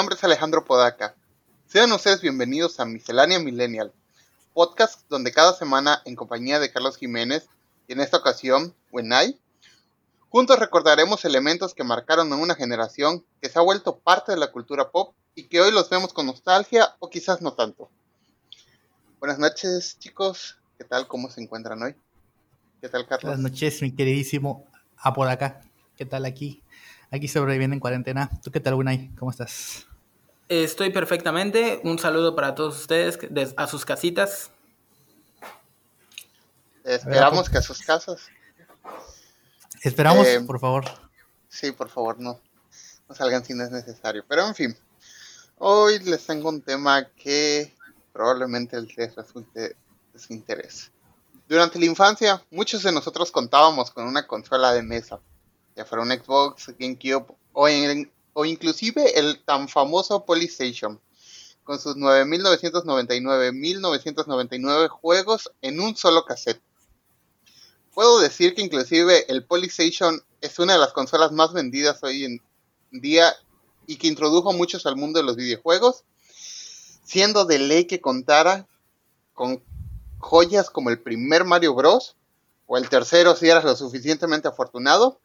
nombre es Alejandro Podaca. Sean ustedes bienvenidos a Miscelánea Millennial, podcast donde cada semana, en compañía de Carlos Jiménez, y en esta ocasión, Wenai, juntos recordaremos elementos que marcaron a una generación que se ha vuelto parte de la cultura pop y que hoy los vemos con nostalgia o quizás no tanto. Buenas noches, chicos. ¿Qué tal? ¿Cómo se encuentran hoy? ¿Qué tal, Carlos? Buenas noches, mi queridísimo Apodaca. ¿Qué tal aquí? Aquí sobreviviendo en cuarentena. ¿Tú qué tal, Unai? ¿Cómo estás? Estoy perfectamente. Un saludo para todos ustedes a sus casitas. Esperamos que a sus casas. Esperamos, eh, por favor. Sí, por favor, no, no salgan si no es necesario. Pero en fin, hoy les tengo un tema que probablemente les resulte de su interés. Durante la infancia, muchos de nosotros contábamos con una consola de mesa ya fuera un Xbox, GameCube o, o inclusive el tan famoso PlayStation, con sus 9.999, 1.999 juegos en un solo cassette. Puedo decir que inclusive el PlayStation es una de las consolas más vendidas hoy en día y que introdujo muchos al mundo de los videojuegos, siendo de ley que contara con joyas como el primer Mario Bros. o el tercero si eras lo suficientemente afortunado,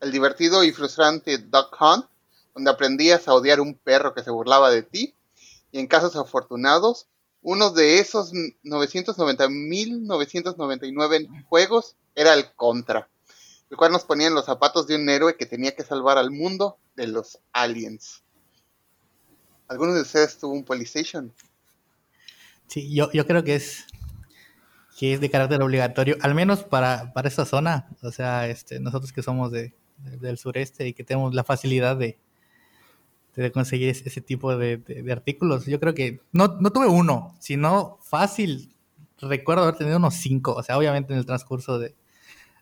el divertido y frustrante Duck Hunt, donde aprendías a odiar un perro que se burlaba de ti, y en casos afortunados, uno de esos 990.999 juegos era el Contra, el cual nos ponía en los zapatos de un héroe que tenía que salvar al mundo de los aliens. ¿Alguno de ustedes tuvo un PlayStation? Sí, yo, yo creo que es que es de carácter obligatorio, al menos para, para esta zona. O sea, este, nosotros que somos de, del sureste y que tenemos la facilidad de, de conseguir ese, tipo de, artículos. Yo creo que no, no tuve uno, sino fácil. Recuerdo haber tenido unos cinco, o sea, obviamente en el transcurso de,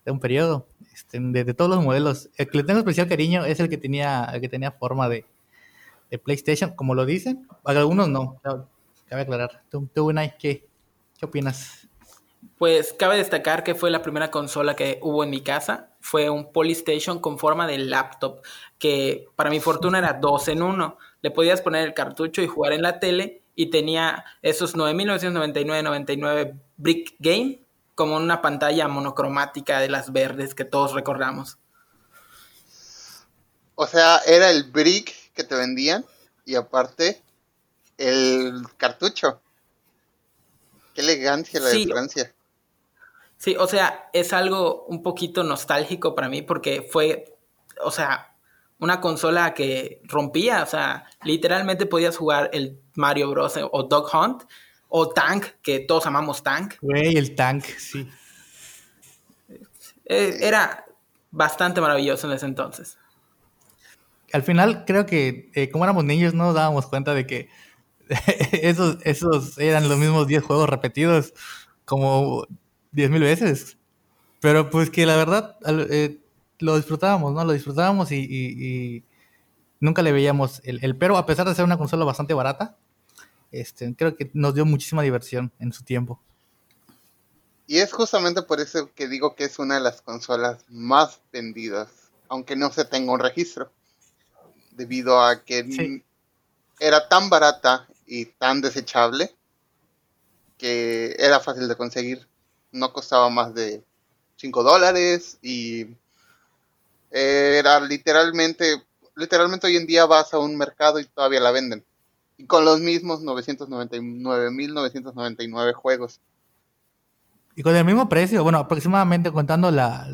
un periodo, este, de, todos los modelos. El que le tengo especial cariño es el que tenía, el que tenía forma de, PlayStation, como lo dicen. Algunos no, cabe aclarar. ¿Tú, tú ¿qué, ¿qué opinas? Pues cabe destacar que fue la primera consola que hubo en mi casa fue un Polystation con forma de laptop, que para mi fortuna era dos en uno. Le podías poner el cartucho y jugar en la tele y tenía esos 9.999.99 Brick Game como una pantalla monocromática de las verdes que todos recordamos. O sea, era el brick que te vendían y aparte el cartucho. Qué elegancia la diferencia. Sí, o sea, es algo un poquito nostálgico para mí porque fue, o sea, una consola que rompía, o sea, literalmente podías jugar el Mario Bros. o Dog Hunt o Tank, que todos amamos Tank. Güey, el Tank, sí. Eh, era bastante maravilloso en ese entonces. Al final, creo que eh, como éramos niños, no nos dábamos cuenta de que esos, esos eran los mismos 10 juegos repetidos como diez mil veces. Pero pues que la verdad eh, lo disfrutábamos, ¿no? Lo disfrutábamos y, nunca le veíamos el, pero, a pesar de ser una consola bastante barata, este, creo que nos dio muchísima diversión en su tiempo. Y es justamente por eso que digo que es una de las consolas más vendidas, aunque no se tenga un registro, debido a que era tan barata y tan desechable que era fácil de conseguir no costaba más de 5 dólares y era literalmente, literalmente hoy en día vas a un mercado y todavía la venden. Y con los mismos 999.999 juegos. Y con el mismo precio, bueno, aproximadamente contando la,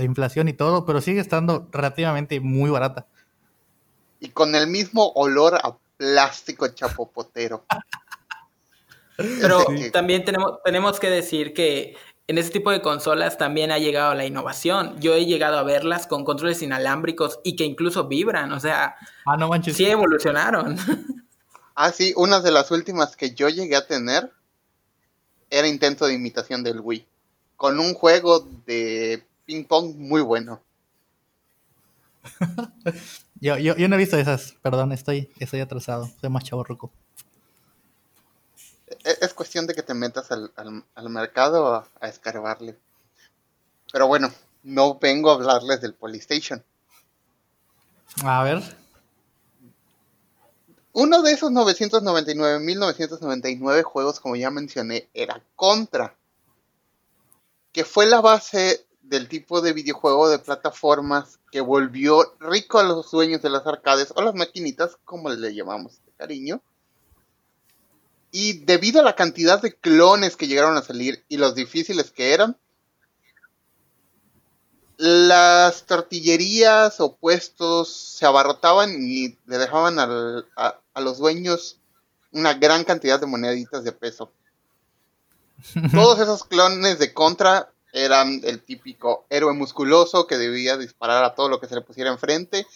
inflación y todo, pero sigue estando relativamente muy barata. Y con el mismo olor a plástico chapopotero. Pero también tenemos, tenemos que decir que en ese tipo de consolas también ha llegado la innovación. Yo he llegado a verlas con controles inalámbricos y que incluso vibran, o sea, ah, no sí evolucionaron. Ah, sí, una de las últimas que yo llegué a tener era intento de imitación del Wii, con un juego de ping pong muy bueno. yo, yo, yo, no he visto esas, perdón, estoy, estoy atrasado, soy más chavo roco. E-, es cuestión de que te metas al, mercado a, escarbarle. Pero bueno, no vengo a hablarles del Polystation. A ver. Uno de esos 999.999 juegos, como ya mencioné, era Contra, que fue la base del tipo de videojuego de plataformas que volvió rico a los dueños de las arcades o las maquinitas, como le llamamos de cariño. Y debido a la cantidad de clones que llegaron a salir y los difíciles que eran, las tortillerías o puestos se abarrotaban y le dejaban a, los dueños una gran cantidad de moneditas de peso. Todos esos clones de contra eran el típico héroe musculoso que debía disparar a todo lo que se le pusiera enfrente.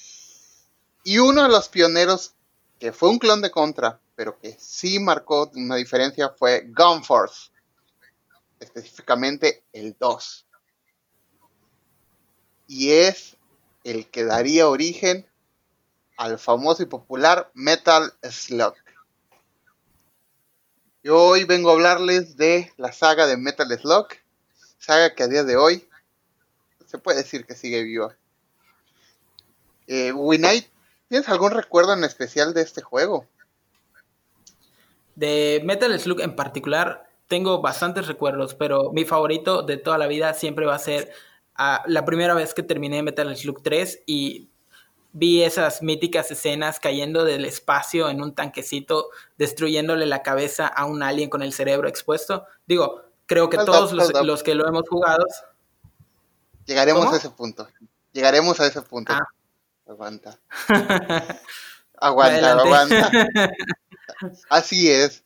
Y uno de los pioneros que fue un clon de contra, pero que sí marcó una diferencia fue Gunforce. Específicamente el 2 y es el que daría origen al famoso y popular Metal Slug. Y hoy vengo a hablarles de la saga de Metal Slug, saga que a día de hoy se puede decir que sigue viva. Eh, Winite, ¿tienes algún recuerdo en especial de este juego? De Metal Slug en particular, tengo bastantes recuerdos, pero mi favorito de toda la vida siempre va a ser la primera vez que terminé Metal Slug 3 y vi esas míticas escenas cayendo del espacio en un tanquecito, destruyéndole la cabeza a un alien con el cerebro expuesto. Digo, creo que todos los, que lo hemos jugado... Llegaremos a ese punto. Llegaremos a ese punto. Ah. Aguanta. aguanta, aguanta. Así es.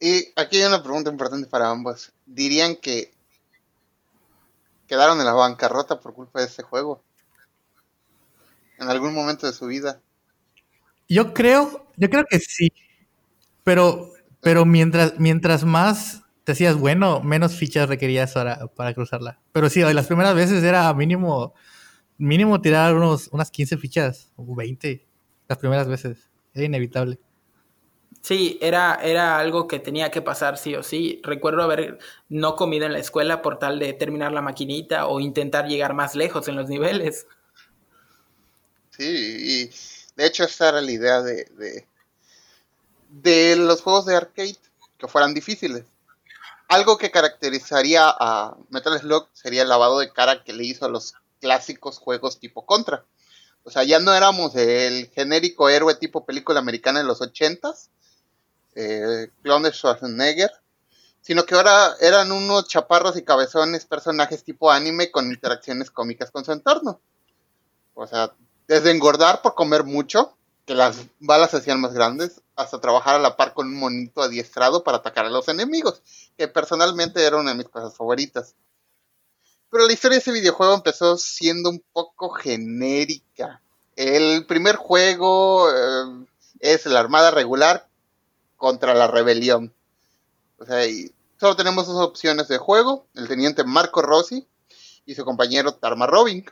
Y aquí hay una pregunta importante para ambos. ¿Dirían que quedaron en la bancarrota por culpa de este juego. En algún momento de su vida. Yo creo, yo creo que sí. Pero, pero mientras, mientras más te hacías bueno, menos fichas requerías para, para cruzarla. Pero sí, las primeras veces era mínimo, mínimo tirar unos, unas 15 fichas, o 20, las primeras veces. Era inevitable. Sí, era, era algo que tenía que pasar sí o sí. Recuerdo haber no comido en la escuela por tal de terminar la maquinita o intentar llegar más lejos en los niveles. Sí, y de hecho esa era la idea de, de, de los juegos de arcade, que fueran difíciles. Algo que caracterizaría a Metal Slug sería el lavado de cara que le hizo a los clásicos juegos tipo Contra. O sea, ya no éramos el genérico héroe tipo película americana de los ochentas, eh, clon de Schwarzenegger, sino que ahora eran unos chaparros y cabezones personajes tipo anime con interacciones cómicas con su entorno. O sea, desde engordar por comer mucho, que las balas se hacían más grandes, hasta trabajar a la par con un monito adiestrado para atacar a los enemigos, que personalmente era una de mis cosas favoritas. Pero la historia de ese videojuego empezó siendo un poco genérica. El primer juego eh, es la Armada Regular contra la rebelión. O sea, y solo tenemos dos opciones de juego, el teniente Marco Rossi y su compañero Tarma Robin.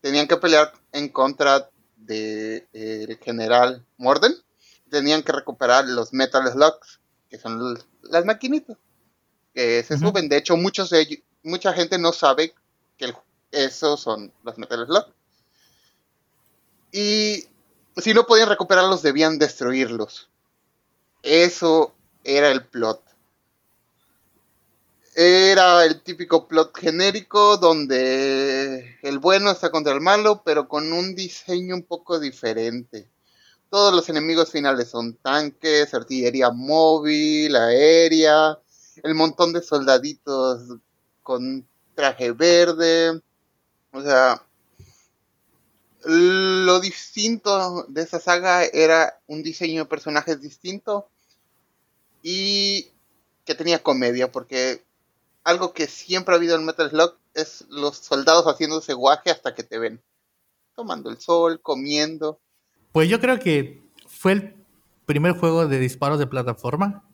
Tenían que pelear en contra del de, general Morden. Tenían que recuperar los Metal Slugs, que son las maquinitas que se suben. De hecho, muchos de ellos, mucha gente no sabe que esos son los Metal Slugs. Y si no podían recuperarlos, debían destruirlos. Eso era el plot. Era el típico plot genérico donde el bueno está contra el malo, pero con un diseño un poco diferente. Todos los enemigos finales son tanques, artillería móvil, aérea, el montón de soldaditos con traje verde. O sea, lo distinto de esa saga era un diseño de personajes distinto y que tenía comedia, porque algo que siempre ha habido en Metal Slug es los soldados haciendo ese guaje hasta que te ven, tomando el sol, comiendo. Pues yo creo que fue el primer juego de disparos de plataforma.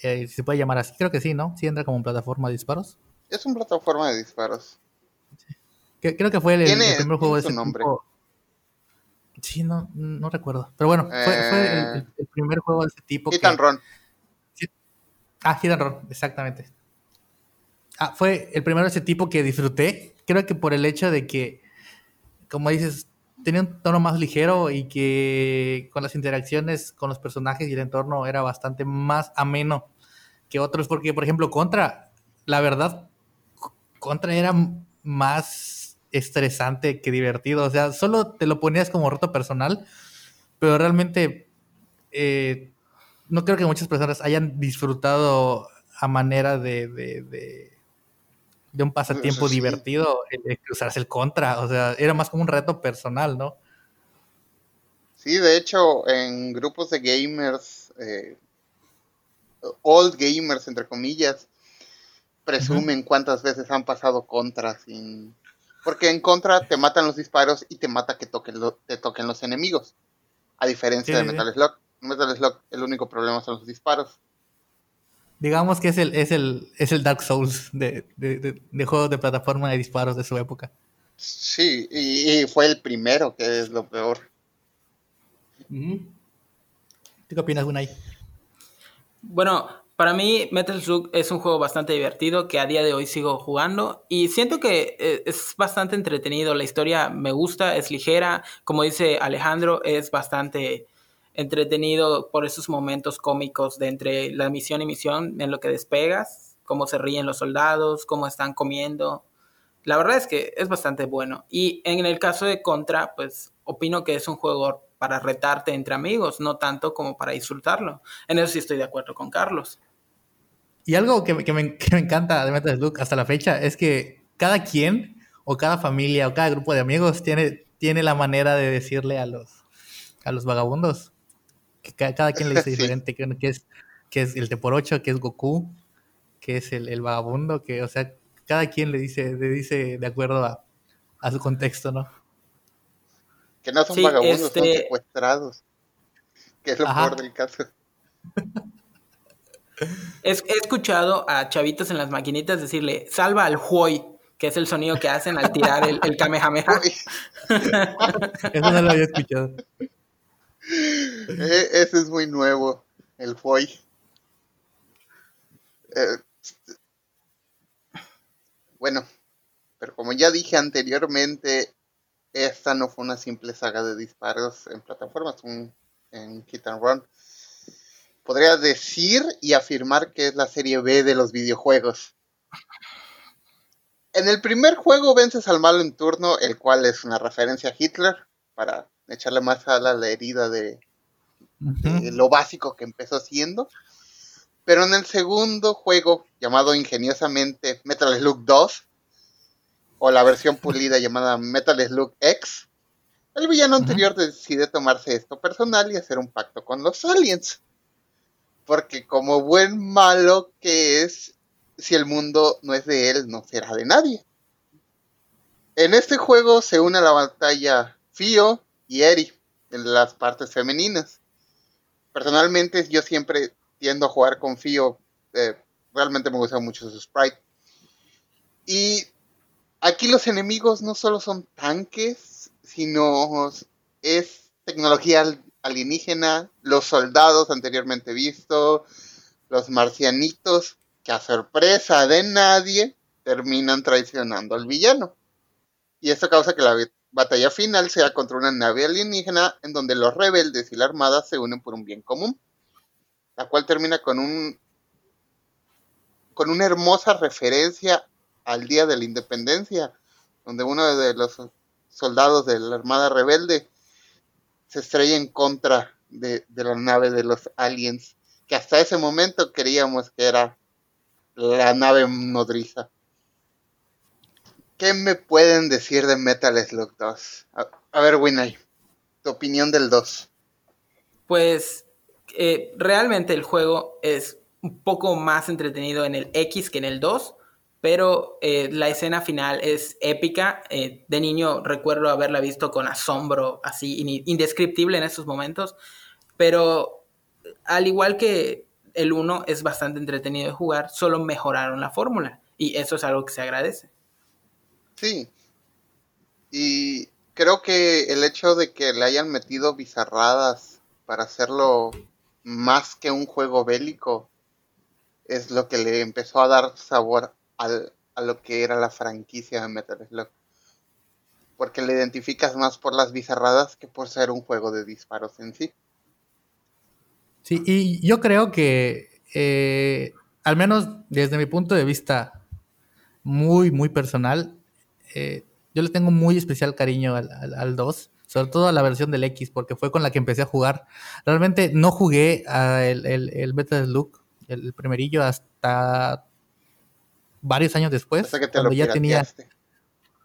Eh, se puede llamar así, creo que sí, ¿no? Sí entra como plataforma de disparos. Es una plataforma de disparos. Creo que fue el, primer juego de ese nombre. Tipo. Sí, no, no recuerdo. Pero bueno, fue, el, eh, primer juego de ese tipo. Hit and Run. Ah, Hit and Run, exactamente. Ah, fue el primero de ese tipo que disfruté. Creo que por el hecho de que, como dices, tenía un tono más ligero y que con las interacciones con los personajes y el entorno era bastante más ameno que otros, porque por ejemplo Contra, la verdad, Contra era más estresante que divertido, o sea, solo te lo ponías como reto personal, pero realmente eh, no creo que muchas personas hayan disfrutado a manera de, de, un pasatiempo divertido el, cruzarse el contra. O sea, era más como un reto personal, ¿no? Sí, de hecho, en grupos de gamers, eh, old gamers, entre comillas, presumen cuántas veces han pasado contra sin... Porque en contra te matan los disparos y te mata que toquen te toquen los enemigos. A diferencia de Metal Slug. Metal Slug el único problema son los disparos. Digamos que es el, es el, es el Dark Souls de, de, juegos de plataforma de disparos de su época. Sí, y, fue el primero, que es lo peor. ¿Tú qué opinas, Gunay? Bueno, para mí Metal Slug es un juego bastante divertido que a día de hoy sigo jugando y siento que eh, es bastante entretenido. La historia me gusta, es ligera, como dice Alejandro, es bastante entretenido por esos momentos cómicos de entre la misión y misión en lo que despegas, cómo se ríen los soldados, cómo están comiendo. La verdad es que es bastante bueno. Y en el caso de Contra, pues opino que es un juego para retarte entre amigos, no tanto como para disfrutarlo. En eso sí estoy de acuerdo con Carlos. Y algo que, me, encanta de Metal Slug hasta la fecha es que cada quien, o cada familia, o cada grupo de amigos tiene, tiene la manera de decirle a los, a los vagabundos cada, quien le dice diferente, que, es, que es el T por 8, que es Goku, que es el, vagabundo, que, o sea, cada quien le dice, le dice de acuerdo a, su contexto, ¿no? Que no son vagabundos, son este secuestrados. Que es lo peor del caso. He, escuchado a chavitos en las maquinitas decirle, salva al Huoy, que es el sonido que hacen al tirar el, el Kamehameha. Eso no lo había escuchado. Eh, ese es muy nuevo, el FOI. Eh, bueno, pero como ya dije anteriormente, esta no fue una simple saga de disparos en plataformas, un, en Hit and Run. Podría decir y afirmar que es la serie B de los videojuegos. En el primer juego vences al malo en turno, el cual es una referencia a Hitler, para echarle más a la herida de, lo básico que empezó siendo. Pero en el segundo juego, llamado ingeniosamente Metal Slug 2, o la versión pulida llamada Metal Slug X, el villano anterior decide tomarse esto personal y hacer un pacto con los aliens. Porque como buen malo que es, si el mundo no es de él, no será de nadie. En este juego se une a la batalla Fio y Eri en las partes femeninas. Personalmente yo siempre tiendo a jugar con Fio. Eh, realmente me gusta mucho su sprite. Y aquí los enemigos no solo son tanques, sino es tecnología alienígena, los soldados anteriormente vistos, los marcianitos, que a sorpresa de nadie terminan traicionando al villano. Y esto causa que la batalla final sea contra una nave alienígena en donde los rebeldes y la armada se unen por un bien común, la cual termina con un con una hermosa referencia al Día de la Independencia, donde uno de los soldados de la Armada Rebelde se estrella en contra de, de la nave de los aliens, que hasta ese momento creíamos que era la nave nodriza. ¿Qué me pueden decir de Metal Slug 2? A, ver, Winay, tu opinión del 2. Pues eh, realmente el juego es un poco más entretenido en el X que en el 2, pero eh, la escena final es épica. Eh, de niño recuerdo haberla visto con asombro, así indescriptible en esos momentos, pero al igual que el 1 es bastante entretenido de jugar, solo mejoraron la fórmula y eso es algo que se agradece. Sí. Y creo que el hecho de que le hayan metido bizarradas para hacerlo más que un juego bélico es lo que le empezó a dar sabor al, a lo que era la franquicia de Metal Slug. porque le identificas más por las bizarradas que por ser un juego de disparos en sí. Sí, y yo creo que, eh, al menos desde mi punto de vista muy, muy personal, eh, yo le tengo muy especial cariño al, al, 2, sobre todo a la versión del X, porque fue con la que empecé a jugar. Realmente no jugué a el, el, Beta Look, el primerillo, hasta varios años después, que cuando ya tenía...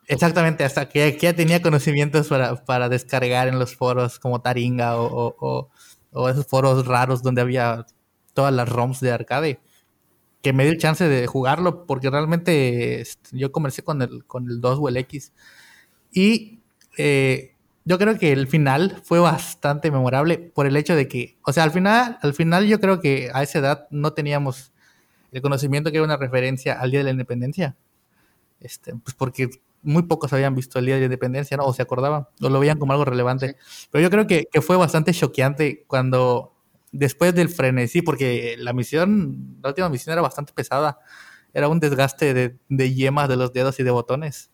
Exactamente, hasta que, ya tenía conocimientos para, para, descargar en los foros como Taringa o, o, o, esos foros raros donde había todas las ROMs de arcade. Que me dio chance de jugarlo porque realmente este, yo comencé con el, con el 2 o el X. Y eh, yo creo que el final fue bastante memorable por el hecho de que, o sea, al final, al final yo creo que a esa edad no teníamos el conocimiento que era una referencia al Día de la Independencia. Este, pues porque muy pocos habían visto el Día de la Independencia, ¿no? O se acordaban, o lo veían como algo relevante. Pero yo creo que, fue bastante choqueante cuando, después del frenesí, porque la misión, la última misión era bastante pesada. Era un desgaste de, de yemas de los dedos y de botones.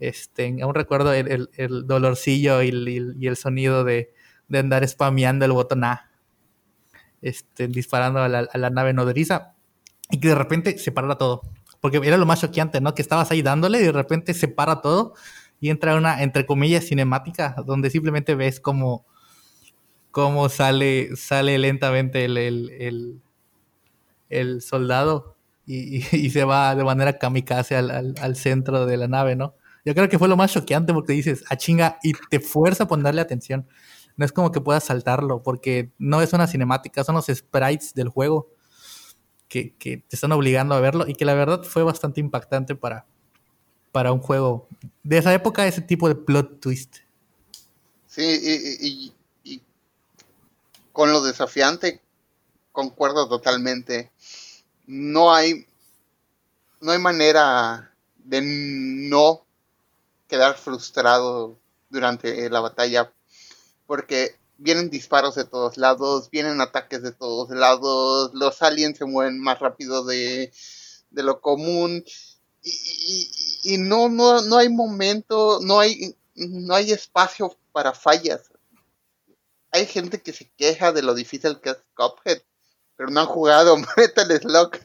Este, aún recuerdo el, el, dolorcillo y el, y el sonido de, de, andar spameando el botón A, este, disparando a la, a la nave nodriza, y que de repente se parara todo porque era lo más choqueante, ¿no? Que estabas ahí dándole y de repente se para todo y entra una, entre comillas, cinemática, donde simplemente ves cómo, cómo sale, sale lentamente el, el, soldado y, se va de manera kamikaze al, al, centro de la nave, ¿no? Yo creo que fue lo más choqueante porque dices, ah, chinga, y te fuerza a ponerle atención. No es como que puedas saltarlo, porque no es una cinemática, son los sprites del juego que, te están obligando a verlo y que la verdad fue bastante impactante para, para un juego de esa época, ese tipo de plot twist. Sí, y, con lo desafiante concuerdo totalmente. No hay, no hay manera de no quedar frustrado durante la batalla porque vienen disparos de todos lados, vienen ataques de todos lados, los aliens se mueven más rápido de, lo común y, no, no, no hay momento, no hay, no hay espacio para fallas. Hay gente que se queja de lo difícil que es Cuphead, pero no han jugado Metal Slug.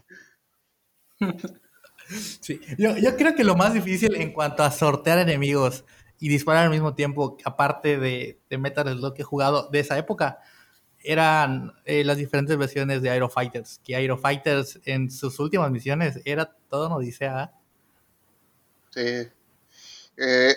Sí, yo creo que lo más difícil en cuanto a sortear enemigos y disparar al mismo tiempo, aparte de, de Metal Slug que he jugado de esa época, eran eh, las diferentes versiones de Aero Fighters. Que Aero Fighters en sus últimas misiones era todo una odisea. Sí. Eh,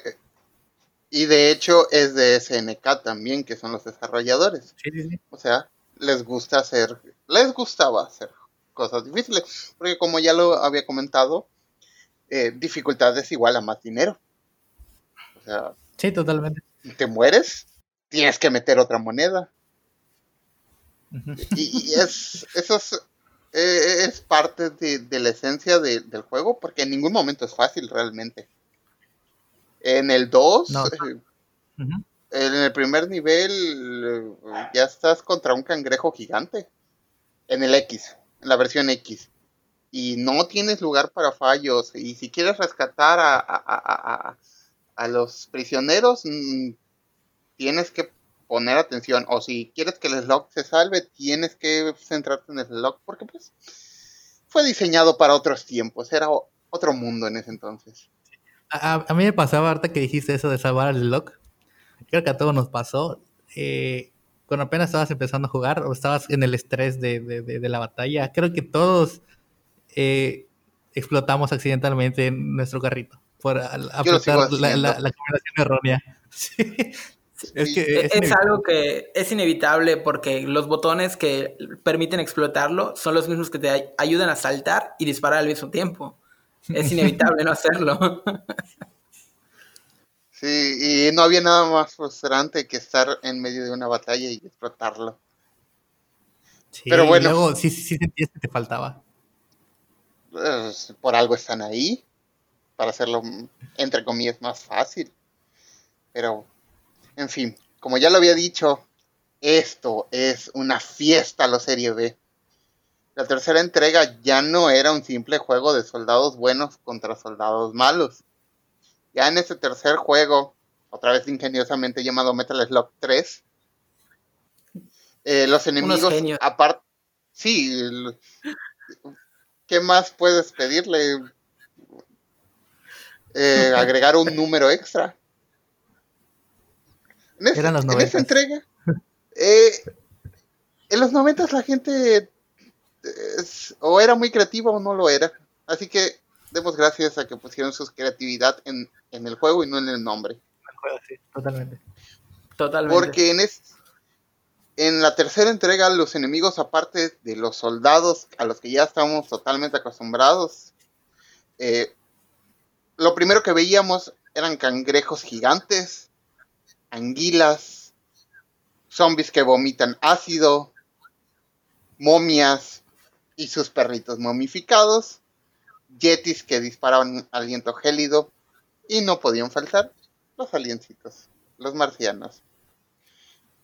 y de hecho es de SNK también, que son los desarrolladores. Sí, sí, sí. O sea, les gusta hacer, les gustaba hacer cosas difíciles. Porque como ya lo había comentado, eh, dificultad es igual a más dinero. O sea, sí, totalmente. Te mueres, tienes que meter otra moneda. y, es, eso es, eh, es parte de, la esencia del juego, porque en ningún momento es fácil realmente. En el 2, eh, en el primer nivel, eh, ya estás contra un cangrejo gigante. En el X, en la versión X. Y no tienes lugar para fallos. Y si quieres rescatar a a los prisioneros mm, tienes que poner atención. O si quieres que el slog se salve, tienes que centrarte en el slog. Porque pues fue diseñado para otros tiempos. Era otro mundo en ese entonces. A, mí me pasaba ahorita que dijiste eso de salvar al slog. Creo que a todos nos pasó. Eh, cuando apenas estabas empezando a jugar o estabas en el estrés de, la batalla, creo que todos eh, explotamos accidentalmente en nuestro carrito por apretar la, la, combinación errónea. Es, que es, algo que es inevitable porque los botones que permiten explotarlo son los mismos que te ayudan a saltar y disparar al mismo tiempo. Es inevitable no hacerlo. Sí, y no había nada más frustrante que estar en medio de una batalla y explotarlo. Sí, Pero bueno. Luego sí, sí, sentías que te faltaba. Pues, por algo están ahí para hacerlo, entre comillas, más fácil. Pero, en fin, como ya lo había dicho, esto es una fiesta a la serie B. La tercera entrega ya no era un simple juego de soldados buenos contra soldados malos. Ya en ese tercer juego otra vez ingeniosamente llamado Metal Slug 3. Eh, los enemigos, aparte, sí, ¿qué más puedes pedirle? Eh, agregar un número extra. En, Eran los en esta entrega, eh, en los 90 la gente o era muy creativa o no lo era. Así que demos gracias a que pusieron su creatividad en, el juego y no en el nombre. totalmente. Totalmente. Porque en, en la tercera entrega, los enemigos, aparte de los soldados a los que ya estamos totalmente acostumbrados, eh, lo primero que veíamos eran cangrejos gigantes, anguilas, zombies que vomitan ácido, momias y sus perritos momificados, yetis que disparaban aliento gélido y no podían faltar los aliencitos, los marcianos.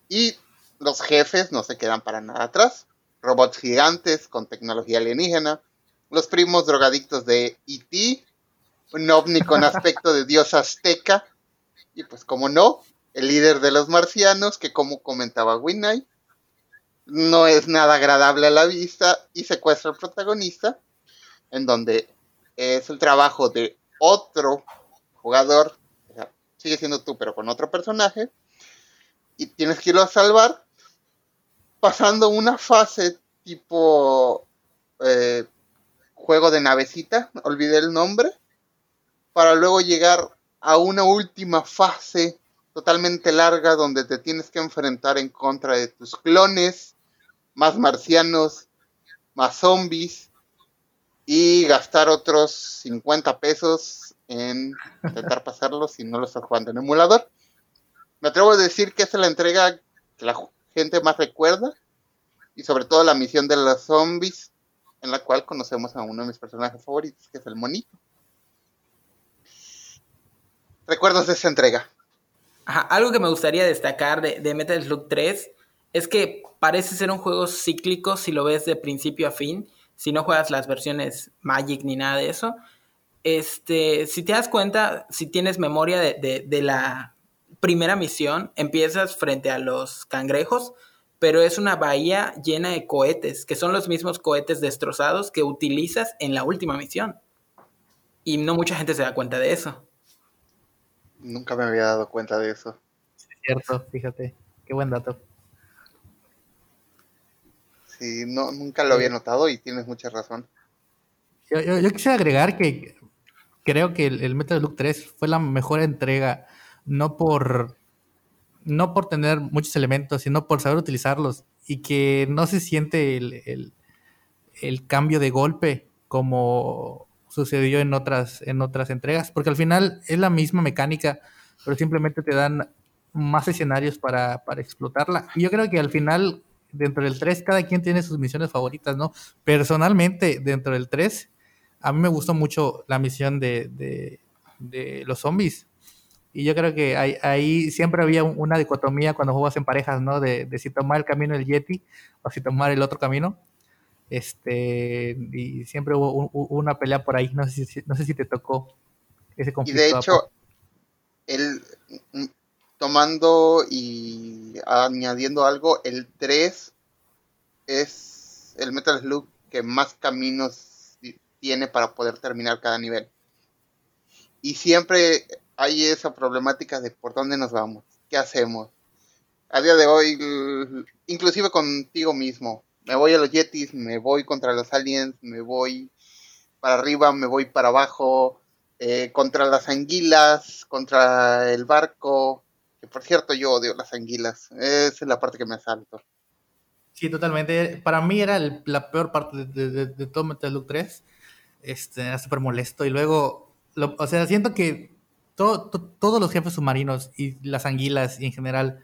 Y los jefes no se quedan para nada atrás, robots gigantes con tecnología alienígena, los primos drogadictos de E.T., un ovni con aspecto de dios azteca, y pues como no, el líder de los marcianos, que como comentaba Winnie, no es nada agradable a la vista y secuestra al protagonista, en donde es el trabajo de otro jugador, sigue siendo tú, pero con otro personaje, y tienes que irlo a salvar, pasando una fase tipo eh, juego de navecita, olvidé el nombre, para luego llegar a una última fase totalmente larga donde te tienes que enfrentar en contra de tus clones, más marcianos, más zombies y gastar otros 50 pesos en intentar pasarlo si no lo estás jugando en emulador. Me atrevo a decir que es la entrega que la gente más recuerda y sobre todo la misión de los zombies en la cual conocemos a uno de mis personajes favoritos que es el monito. Recuerdos de esta entrega. algo que me gustaría destacar de, Metal Slug 3 es que parece ser un juego cíclico si lo ves de principio a fin, si no juegas las versiones Magic ni nada de eso. Este, si te das cuenta, si tienes memoria de la primera misión, empiezas frente a los cangrejos, pero es una bahía llena de cohetes, que son los mismos cohetes destrozados que utilizas en la última misión. Y no mucha gente se da cuenta de eso. Nunca me había dado cuenta de eso. Es cierto, fíjate. Qué buen dato. Sí, no, nunca lo había notado y tienes mucha razón. Yo, quisiera agregar que creo que el, Metal Slug 3 fue la mejor entrega, no por, no por tener muchos elementos, sino por saber utilizarlos y que no se siente el, el, cambio de golpe como sucedió en otras, en otras entregas, porque al final es la misma mecánica, pero simplemente te dan más escenarios para, para explotarla. Y yo creo que al final dentro del 3 cada quien tiene sus misiones favoritas, ¿no? Personalmente, dentro del 3, a mí me gustó mucho la misión de, los zombies. Y yo creo que ahí, siempre había una dicotomía cuando juegas en parejas, ¿no? De, si tomar el camino del Yeti o si tomar el otro camino. Este, y siempre hubo una pelea por ahí, no sé, si, no sé si te tocó ese conflicto. Y de hecho, el, tomando y añadiendo algo, el 3 es el Metal Slug que más caminos tiene para poder terminar cada nivel. Y siempre hay esa problemática de por dónde nos vamos, qué hacemos. A día de hoy, inclusive contigo mismo, me voy a los Yetis, me voy contra los aliens, me voy para arriba, me voy para abajo, eh, contra las anguilas, contra el barco, que por cierto, yo odio las anguilas. Esa es la parte que me asalto. Sí, totalmente. Para mí era la peor parte de, todo Metal Slug 3. Este, era súper molesto. Y luego, o sea, siento que todos los jefes submarinos y las anguilas y en general,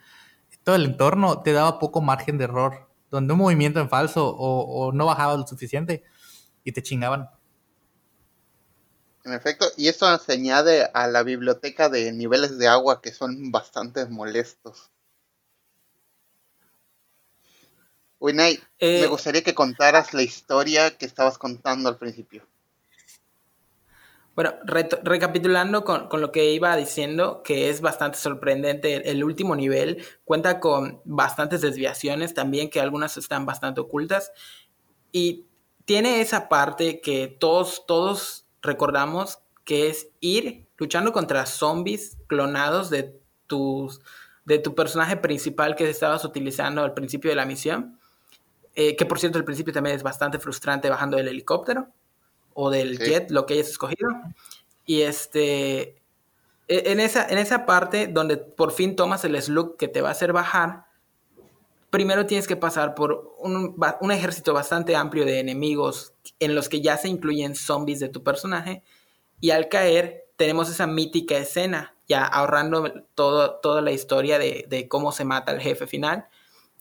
todo el entorno te daba poco margen de error. Donde un movimiento en falso o, o no bajaba lo suficiente y te chingaban. En efecto, y esto se añade a la biblioteca de niveles de agua que son bastante molestos. Winay, me eh, gustaría que contaras la historia que estabas contando al principio. Bueno, recapitulando con, lo que iba diciendo, que es bastante sorprendente, el, último nivel cuenta con bastantes desviaciones también, que algunas están bastante ocultas, y tiene esa parte que todos, todos recordamos, que es ir luchando contra zombies clonados de, tus, de tu personaje principal que estabas utilizando al principio de la misión, eh, que por cierto al principio también es bastante frustrante bajando del helicóptero o del jet, lo que hayas escogido. Y este, e, en esa, en esa parte donde por fin tomas el slug que te va a hacer bajar, primero tienes que pasar por un, un, ejército bastante amplio de enemigos en los que ya se incluyen zombies de tu personaje. Y al caer, tenemos esa mítica escena, ya ahorrando todo, toda la historia de, de cómo se mata el jefe final,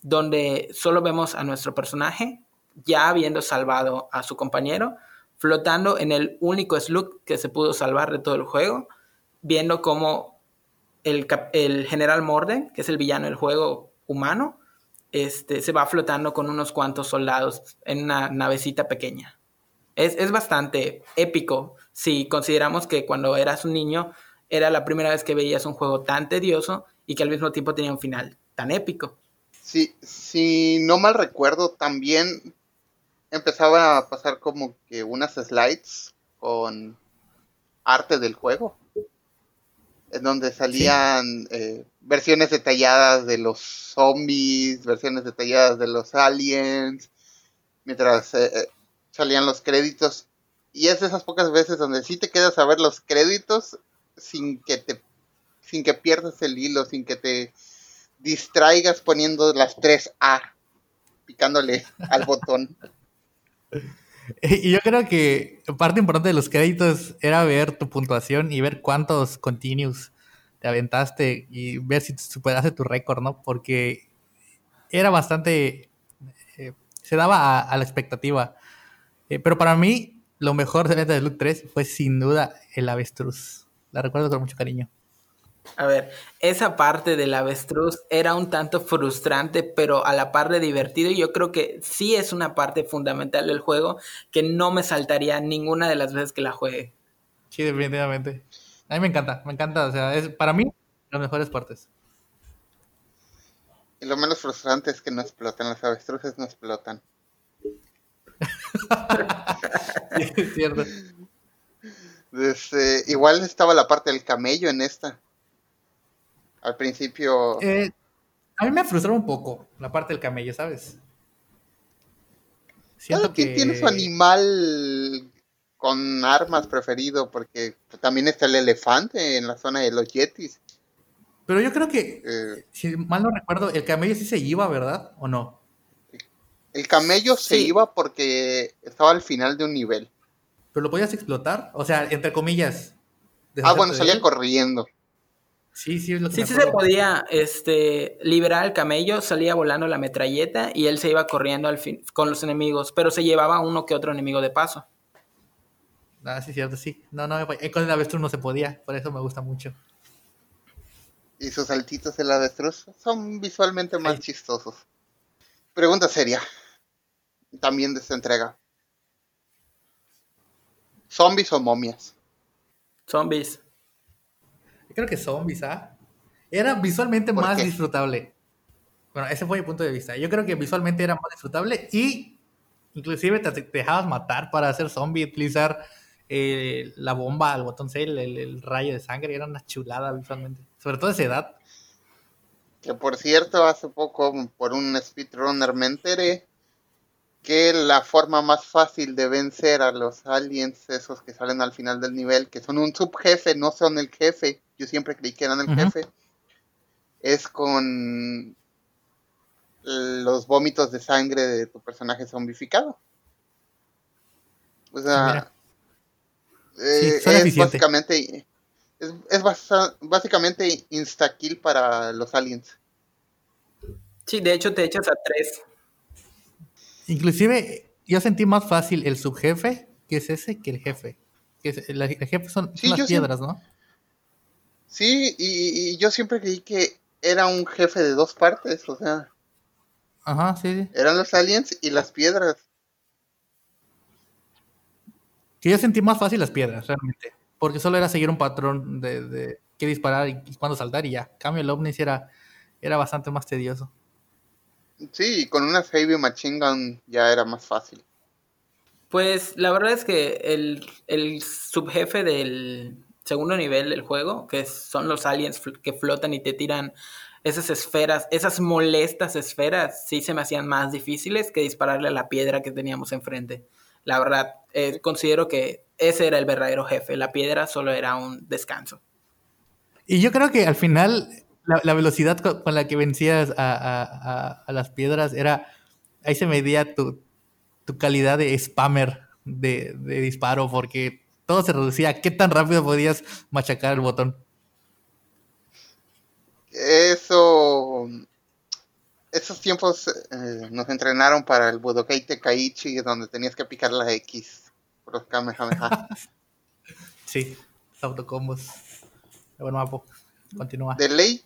donde solo vemos a nuestro personaje ya habiendo salvado a su compañero, flotando en el único slug que se pudo salvar de todo el juego, viendo cómo el, el general Morden, que es el villano del juego humano, este, se va flotando con unos cuantos soldados en una navecita pequeña. Es, es, bastante épico si consideramos que cuando eras un niño era la primera vez que veías un juego tan tedioso y que al mismo tiempo tenía un final tan épico. Sí, si no mal recuerdo, también empezaba a pasar como que unas slides con arte del juego, en donde salían eh, versiones detalladas de los zombies, versiones detalladas de los aliens, mientras eh, eh, salían los créditos. Y es de esas pocas veces donde sí te quedas a ver los créditos sin que te sin que pierdas el hilo, sin que te distraigas poniendo las 3A, picándole al botón. Y yo creo que parte importante de los créditos era ver tu puntuación y ver cuántos continuos te aventaste y ver si superaste tu récord, ¿no? Porque era bastante... Eh, se daba a, la expectativa. Eh, pero para mí, lo mejor de Metal Slug 3 fue sin duda el avestruz. La recuerdo con mucho cariño. A ver, esa parte del avestruz era un tanto frustrante, pero a la par de divertido. Y yo creo que sí es una parte fundamental del juego que no me saltaría ninguna de las veces que la juegue. Sí, definitivamente. A mí me encanta, me encanta. O sea, es para mí las mejores partes. Y lo menos frustrante es que no explotan, las avestruces no explotan. sí, es cierto. Desde, igual estaba la parte del camello en esta. Al principio. Eh, a mí me frustró un poco la parte del camello, ¿sabes? Siento que tiene su animal con armas preferido, porque también está el elefante en la zona de los yetis. Pero yo creo que, eh, si mal no recuerdo, el camello sí se iba, ¿verdad? ¿O no? El camello se iba porque estaba al final de un nivel. ¿Pero lo podías explotar? O sea, entre comillas. Ah, bueno, salía corriendo. Sí, sí, sí, se podía este, liberar al camello, salía volando la metralleta y él se iba corriendo al fin, con los enemigos, pero se llevaba uno que otro enemigo de paso. Ah, sí, cierto, sí. No, no, eh, con el avestruz no se podía, por eso me gusta mucho. Y sus saltitos del avestruz son visualmente más chistosos. Pregunta seria. También de esta entrega. ¿Zombies o momias? Zombies creo que zombies, ¿ah? Era visualmente más disfrutable. Bueno, ese fue mi punto de vista. Yo creo que visualmente era más disfrutable y inclusive te, dejabas matar para hacer zombie, utilizar eh, la bomba, el botón C, el, rayo de sangre, era una chulada visualmente. Sobre todo a esa edad. Que por cierto, hace poco por un speedrunner me enteré que la forma más fácil de vencer a los aliens, esos que salen al final del nivel, que son un subjefe, no son el jefe, yo siempre creí que eran el jefe, es con los vómitos de sangre de tu personaje zombificado. O sea, eh, es básicamente es, es básicamente insta-kill para los aliens. Sí, de hecho te echas a tres Inclusive yo sentí más fácil el subjefe, que es ese, que el jefe. Que el jefe son, las piedras, ¿no? Sí, y, yo siempre creí que era un jefe de dos partes, o sea. Ajá, sí, Eran los aliens y las piedras. Que yo sentí más fácil las piedras, realmente. porque solo era seguir un patrón de, de qué disparar y, y cuándo saltar y ya. Cambio el Omnis era, era bastante más tedioso. Sí, y con una Heavy Machine Gun ya era más fácil. Pues la verdad es que el, el subjefe del segundo nivel del juego, que son los aliens que flotan y te tiran esas esferas, esas molestas esferas, sí se me hacían más difíciles que dispararle a la piedra que teníamos enfrente. La verdad, eh, considero que ese era el verdadero jefe. La piedra solo era un descanso. Y yo creo que al final la, velocidad co- con, la que vencías a, a- a- a las piedras era, ahí se medía tu, tu calidad de spammer de, de disparo, porque todo se reducía a qué tan rápido podías machacar el botón. Eso. Esos tiempos eh, nos entrenaron para el Budokai Tenkaichi, donde tenías que picar la X por los Kamehameha. Sí, los autocombos. Bueno, Mapo, continúa. De ley,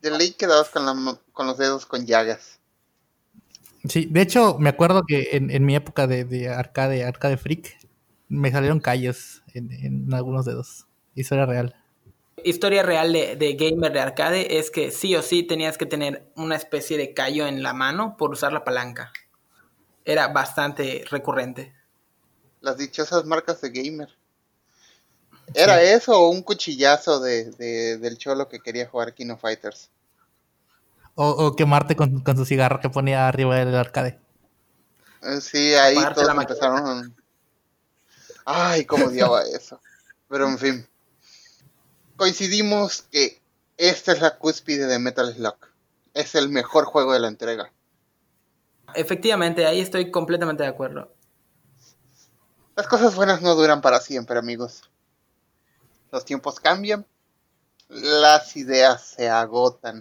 de ley quedabas con, la con los dedos con llagas. Sí, de hecho, me acuerdo que en, en mi época de, de arcade, arcade freak, me salieron callos en, en algunos dedos. Era real. Historia real de, de gamer de arcade es que sí o sí tenías que tener una especie de callo en la mano por usar la palanca. Era bastante recurrente. Las dichosas marcas de gamer. ¿Era eso o un cuchillazo de, de- del cholo que quería jugar King of Fighters? O, o quemarte con, con su cigarro que ponía arriba del arcade. Eh, Sí, ahí Aparte todos empezaron. Ay, cómo odiaba eso. Pero en fin. Coincidimos que esta es la cúspide de Metal Slug. Es el mejor juego de la entrega. Efectivamente, ahí estoy completamente de acuerdo. Las cosas buenas no duran para siempre, amigos. Los tiempos cambian. Las ideas se agotan.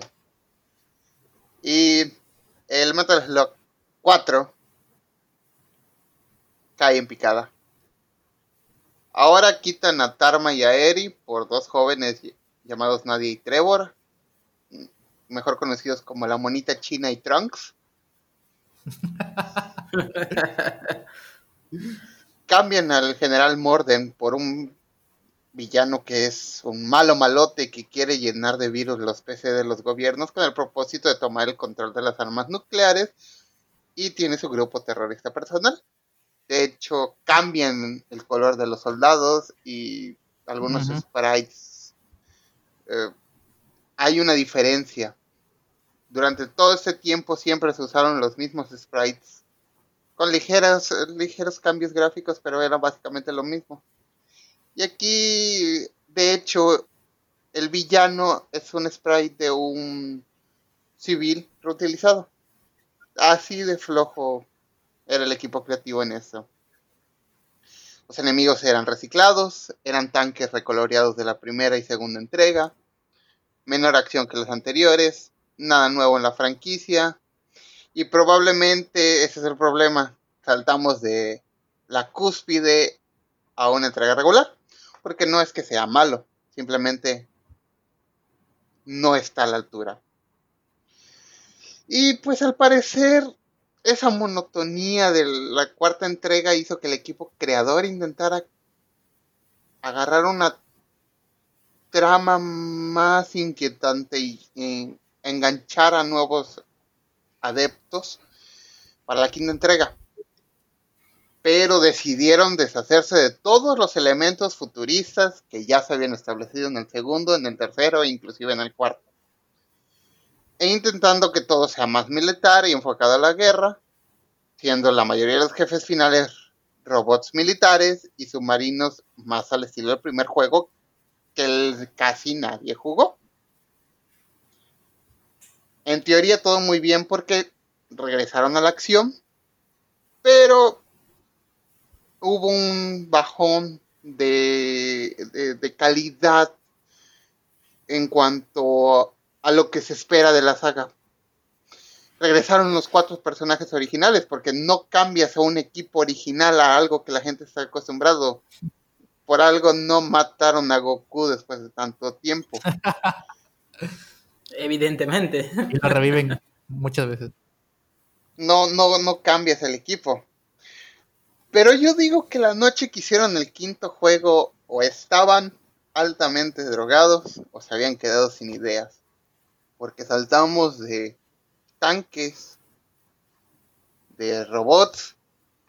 Y el Metal Slug 4 cae en picada. Ahora quitan a Tarma y a Eri por dos jóvenes llamados Nadia y Trevor, mejor conocidos como la monita china y Trunks. Cambian al general Morden por un villano que es un malo malote que quiere llenar de virus los PC de los gobiernos con el propósito de tomar el control de las armas nucleares y tiene su grupo terrorista personal. De hecho, cambian el color de los soldados y algunos sprites. Eh, hay una diferencia. Durante todo este tiempo siempre se usaron los mismos sprites. Con ligeras, eh, ligeros cambios gráficos, pero era básicamente lo mismo. Y aquí, de hecho, el villano es un sprite de un civil reutilizado. Así de flojo era el equipo creativo en eso. Los enemigos eran reciclados, eran tanques recoloreados de la primera y segunda entrega, menor acción que los anteriores, nada nuevo en la franquicia, y probablemente ese es el problema. Saltamos de la cúspide a una entrega regular, porque no es que sea malo, simplemente no está a la altura. Y pues al parecer esa monotonía de la cuarta entrega hizo que el equipo creador intentara agarrar una trama más inquietante y, enganchar a nuevos adeptos para la quinta entrega. Pero decidieron deshacerse de todos los elementos futuristas que ya se habían establecido en el segundo, en el tercero e inclusive en el cuarto e intentando que todo sea más militar y enfocado a la guerra, siendo la mayoría de los jefes finales robots militares y submarinos más al estilo del primer juego que el- casi nadie jugó. En teoría todo muy bien porque regresaron a la acción, pero hubo un bajón de, de- de calidad en cuanto a lo que se espera de la saga. Regresaron los cuatro personajes originales porque no cambias a un equipo original a algo que la gente está acostumbrado. Por algo no mataron a Goku después de tanto tiempo. Evidentemente. Y lo reviven muchas veces. No, no, no cambias el equipo. Pero yo digo que la noche que hicieron el quinto juego o estaban altamente drogados o se habían quedado sin ideas. Porque saltamos de tanques, de robots,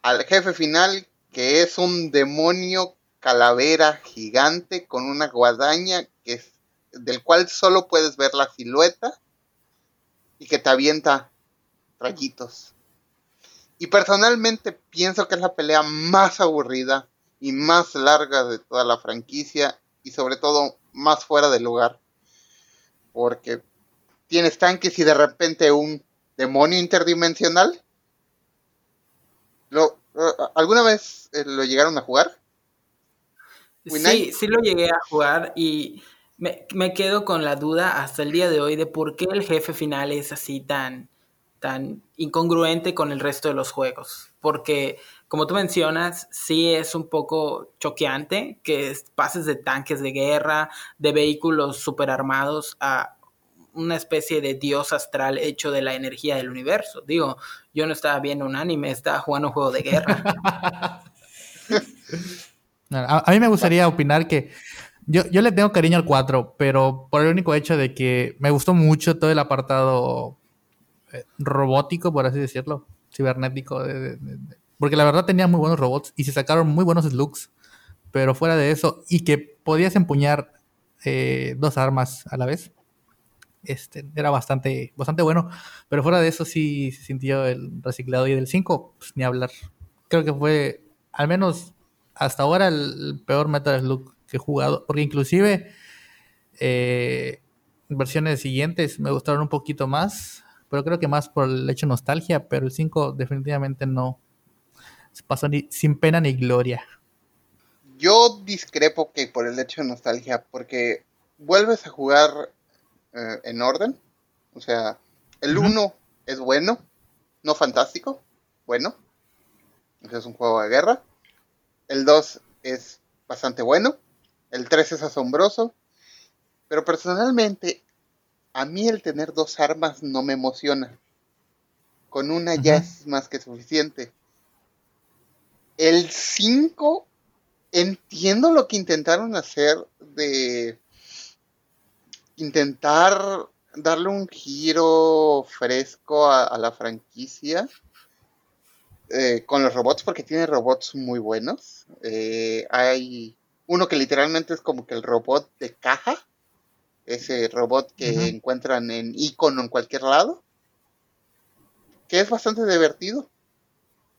al jefe final que es un demonio calavera gigante con una guadaña que es, del cual solo puedes ver la silueta y que te avienta rayitos. Y personalmente pienso que es la pelea más aburrida y más larga de toda la franquicia y sobre todo más fuera de lugar. Porque tienes tanques y de repente un demonio interdimensional. Lo, ¿Alguna vez eh, lo llegaron a jugar? Sí, sí lo llegué a jugar y me, me, quedo con la duda hasta el día de hoy de por qué el jefe final es así tan, tan incongruente con el resto de los juegos. Porque, como tú mencionas, sí es un poco choqueante que pases de tanques de guerra, de vehículos super armados a una especie de dios astral hecho de la energía del universo. Digo, yo no estaba viendo un anime, estaba jugando un juego de guerra. a, mí me gustaría opinar que yo, yo le tengo cariño al 4, pero por el único hecho de que me gustó mucho todo el apartado eh, robótico, por así decirlo, cibernético, porque la verdad tenía muy buenos robots y se sacaron muy buenos looks, pero fuera de eso, y que podías empuñar eh, dos armas a la vez este, era bastante, bastante bueno. Pero fuera de eso sí se sintió el reciclado. Y del 5, pues, ni hablar. Creo que fue, al menos hasta ahora, el peor Metal Slug que he jugado. Porque inclusive eh, versiones siguientes me gustaron un poquito más. Pero creo que más por el hecho de nostalgia. Pero el 5 definitivamente no se pasó ni, sin pena ni gloria. Yo discrepo que por el hecho de nostalgia. Porque vuelves a jugar eh, en orden. O sea, el 1 es bueno, no fantástico, bueno. es un juego de guerra. El 2 es bastante bueno. El 3 es asombroso. Pero personalmente, a mí el tener dos armas no me emociona. Con una ya es más que suficiente. El 5, entiendo lo que intentaron hacer de intentar darle un giro fresco a, la franquicia eh, con los robots, porque tiene robots muy buenos. Eh, hay uno que literalmente es como que el robot de caja, ese robot que encuentran en icono en cualquier lado, que es bastante divertido,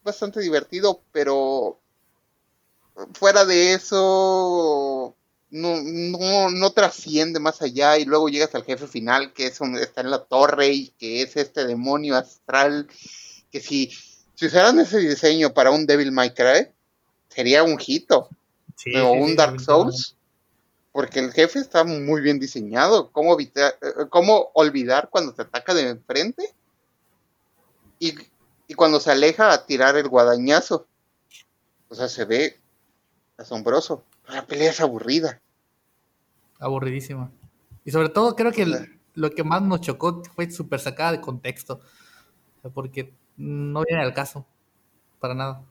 bastante divertido, pero fuera de eso no, no, no trasciende más allá y luego llegas al jefe final que es un, está en la torre y que es este demonio astral que si, si usaran ese diseño para un Devil May Cry sería un hito. O un Dark Souls porque el jefe está muy bien diseñado. Cómo, evitar, eh, cómo olvidar cuando te ataca de enfrente y, y cuando se aleja a tirar el guadañazo. O sea se ve asombroso. La pelea es aburrida aburridísima. Y sobre todo creo que lo que más nos chocó fue súper sacada de contexto. Porque no viene al caso. Para nada.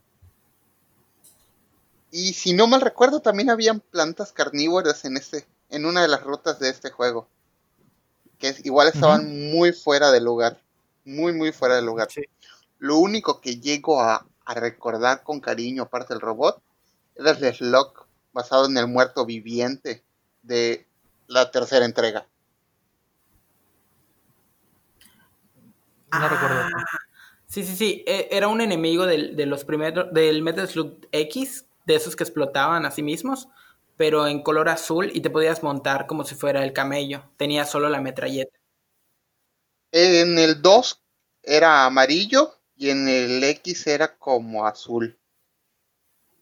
Y si no mal recuerdo, también habían plantas carnívoras en este, en una de las rutas de este juego. Que igual estaban muy fuera de lugar. Muy, muy fuera de lugar. Lo único que llego a, a, recordar con cariño, aparte del robot, era el Slug basado en el muerto viviente de la tercera entrega. No recuerdo. Ah, sí, sí, sí. E, era un enemigo del, de los primeros, del Metal Slug X, de esos que explotaban a sí mismos, pero en color azul y te podías montar como si fuera el camello. Tenía solo la metralleta. En el 2 era amarillo y en el X era como azul.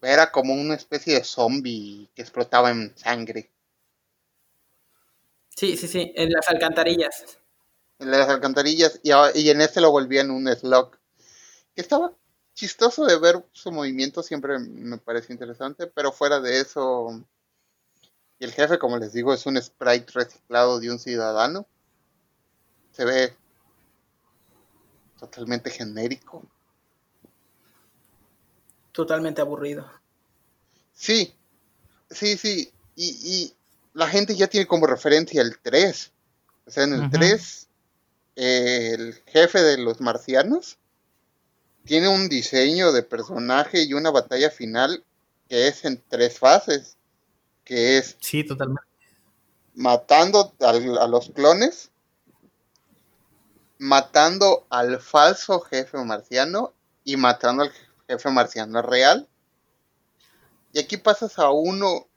Era como una especie de zombie que explotaba en sangre. Sí, sí, sí, en las alcantarillas. En las alcantarillas y, en este lo volvían un slug. Que estaba chistoso de ver su movimiento, siempre me pareció interesante, pero fuera de eso... Y el jefe, como les digo, es un sprite reciclado de un ciudadano. Se ve totalmente genérico. Totalmente aburrido. Sí, sí, sí. Y, la gente ya tiene como referencia el 3. O sea, en el 3, el jefe de los marcianos tiene un diseño de personaje y una batalla final que es en tres fases. Que es. Sí, totalmente. Matando a los clones. Matando al falso jefe marciano. Y matando al jefe marciano real. Y aquí pasas a uno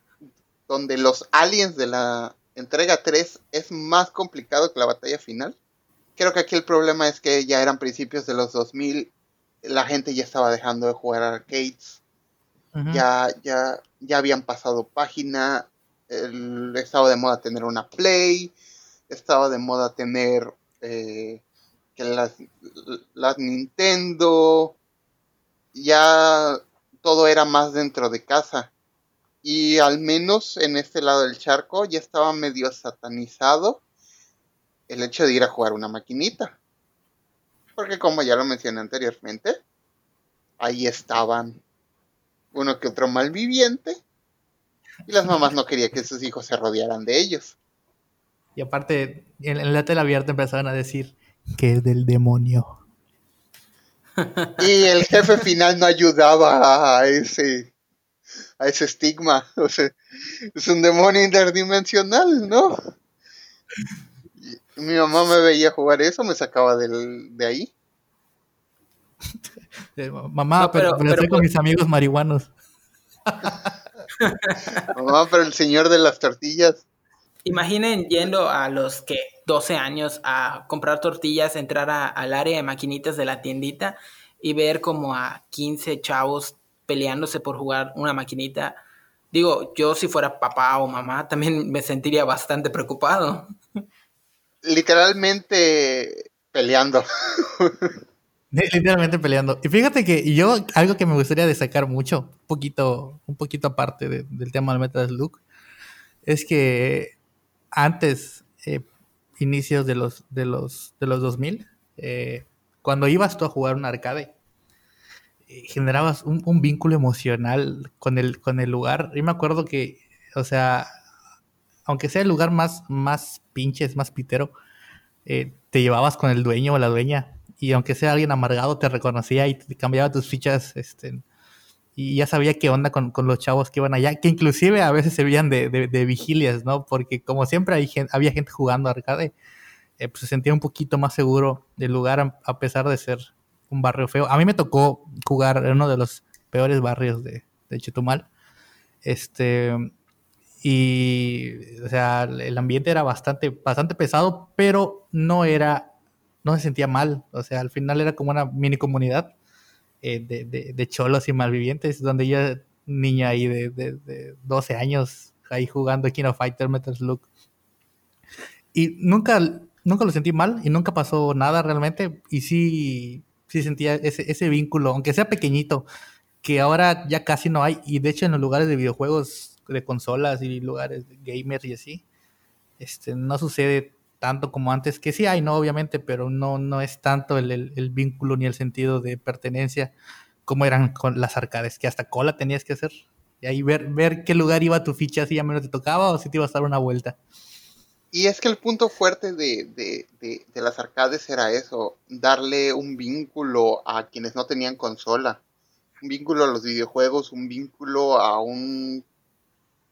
donde los aliens de la entrega 3 es más complicado que la batalla final. Creo que aquí el problema es que ya eran principios de los 2000, la gente ya estaba dejando de jugar arcades, ya, ya, ya habían pasado página, estaba de moda tener una Play, estaba de moda tener eh, que las, las Nintendo, ya todo era más dentro de casa. Y al menos en este lado del charco ya estaba medio satanizado el hecho de ir a jugar una maquinita. Porque como ya lo mencioné anteriormente, ahí estaban uno que otro malviviente y las mamás no querían que sus hijos se rodearan de ellos. Y aparte, en la tele abierta empezaron a decir que es del demonio. Y el jefe final no ayudaba a ese a ese estigma. O sea, es un demonio interdimensional, ¿no? mi mamá me veía jugar eso, me sacaba del, de ahí. Mamá, pero, estoy con mis amigos marihuanos. Mamá, pero el señor de las tortillas. Imaginen yendo a los que 12 años a comprar tortillas, entrar al área de maquinitas de la tiendita y ver como a 15 chavos peleándose por jugar una maquinita. Digo, yo si fuera papá o mamá también me sentiría bastante preocupado. Literalmente peleando. Literalmente peleando. Y fíjate que yo, algo que me gustaría destacar mucho, un poquito, un poquito aparte del tema del Metal Slug, es que antes, eh, inicios de los, de los, de los 2000, eh, cuando ibas tú a jugar un arcade, generabas un, vínculo emocional con el, con el lugar. Yo me acuerdo que, o sea, aunque sea el lugar más, más pinches, más pitero, eh, te llevabas con el dueño o la dueña. Y aunque sea alguien amargado, te reconocía y te cambiaba tus fichas. Este, y ya sabía qué onda con, los chavos que iban allá, que inclusive a veces servían de, de, vigilias, ¿no? Porque como siempre hay había gente jugando arcade, eh, pues se sentía un poquito más seguro del lugar a pesar de ser un barrio feo. A mí me tocó jugar en uno de los peores barrios de, de Chetumal. Este, y, o sea, el ambiente era bastante, bastante pesado, pero no era, no se sentía mal. O sea, al final era como una mini comunidad eh, de, de, cholos y malvivientes, donde yo, niña ahí de, de, 12 años, ahí jugando King of Fighter, Metal Slug. Y nunca, nunca lo sentí mal y nunca pasó nada realmente. Y sí, sí sentía ese, ese vínculo, aunque sea pequeñito, que ahora ya casi no hay. Y de hecho en los lugares de videojuegos, de consolas y lugares de gamers y así, este, no sucede tanto como antes, que sí hay, no, obviamente, pero no, no es tanto el, el, vínculo ni el sentido de pertenencia como eran con las arcades, que hasta cola tenías que hacer. Y ahí ver, ver qué lugar iba tu ficha, si ya menos te tocaba o si te iba a dar una vuelta. Y es que el punto fuerte de, las arcades era eso, darle un vínculo a quienes no tenían consola, un vínculo a los videojuegos, un vínculo a un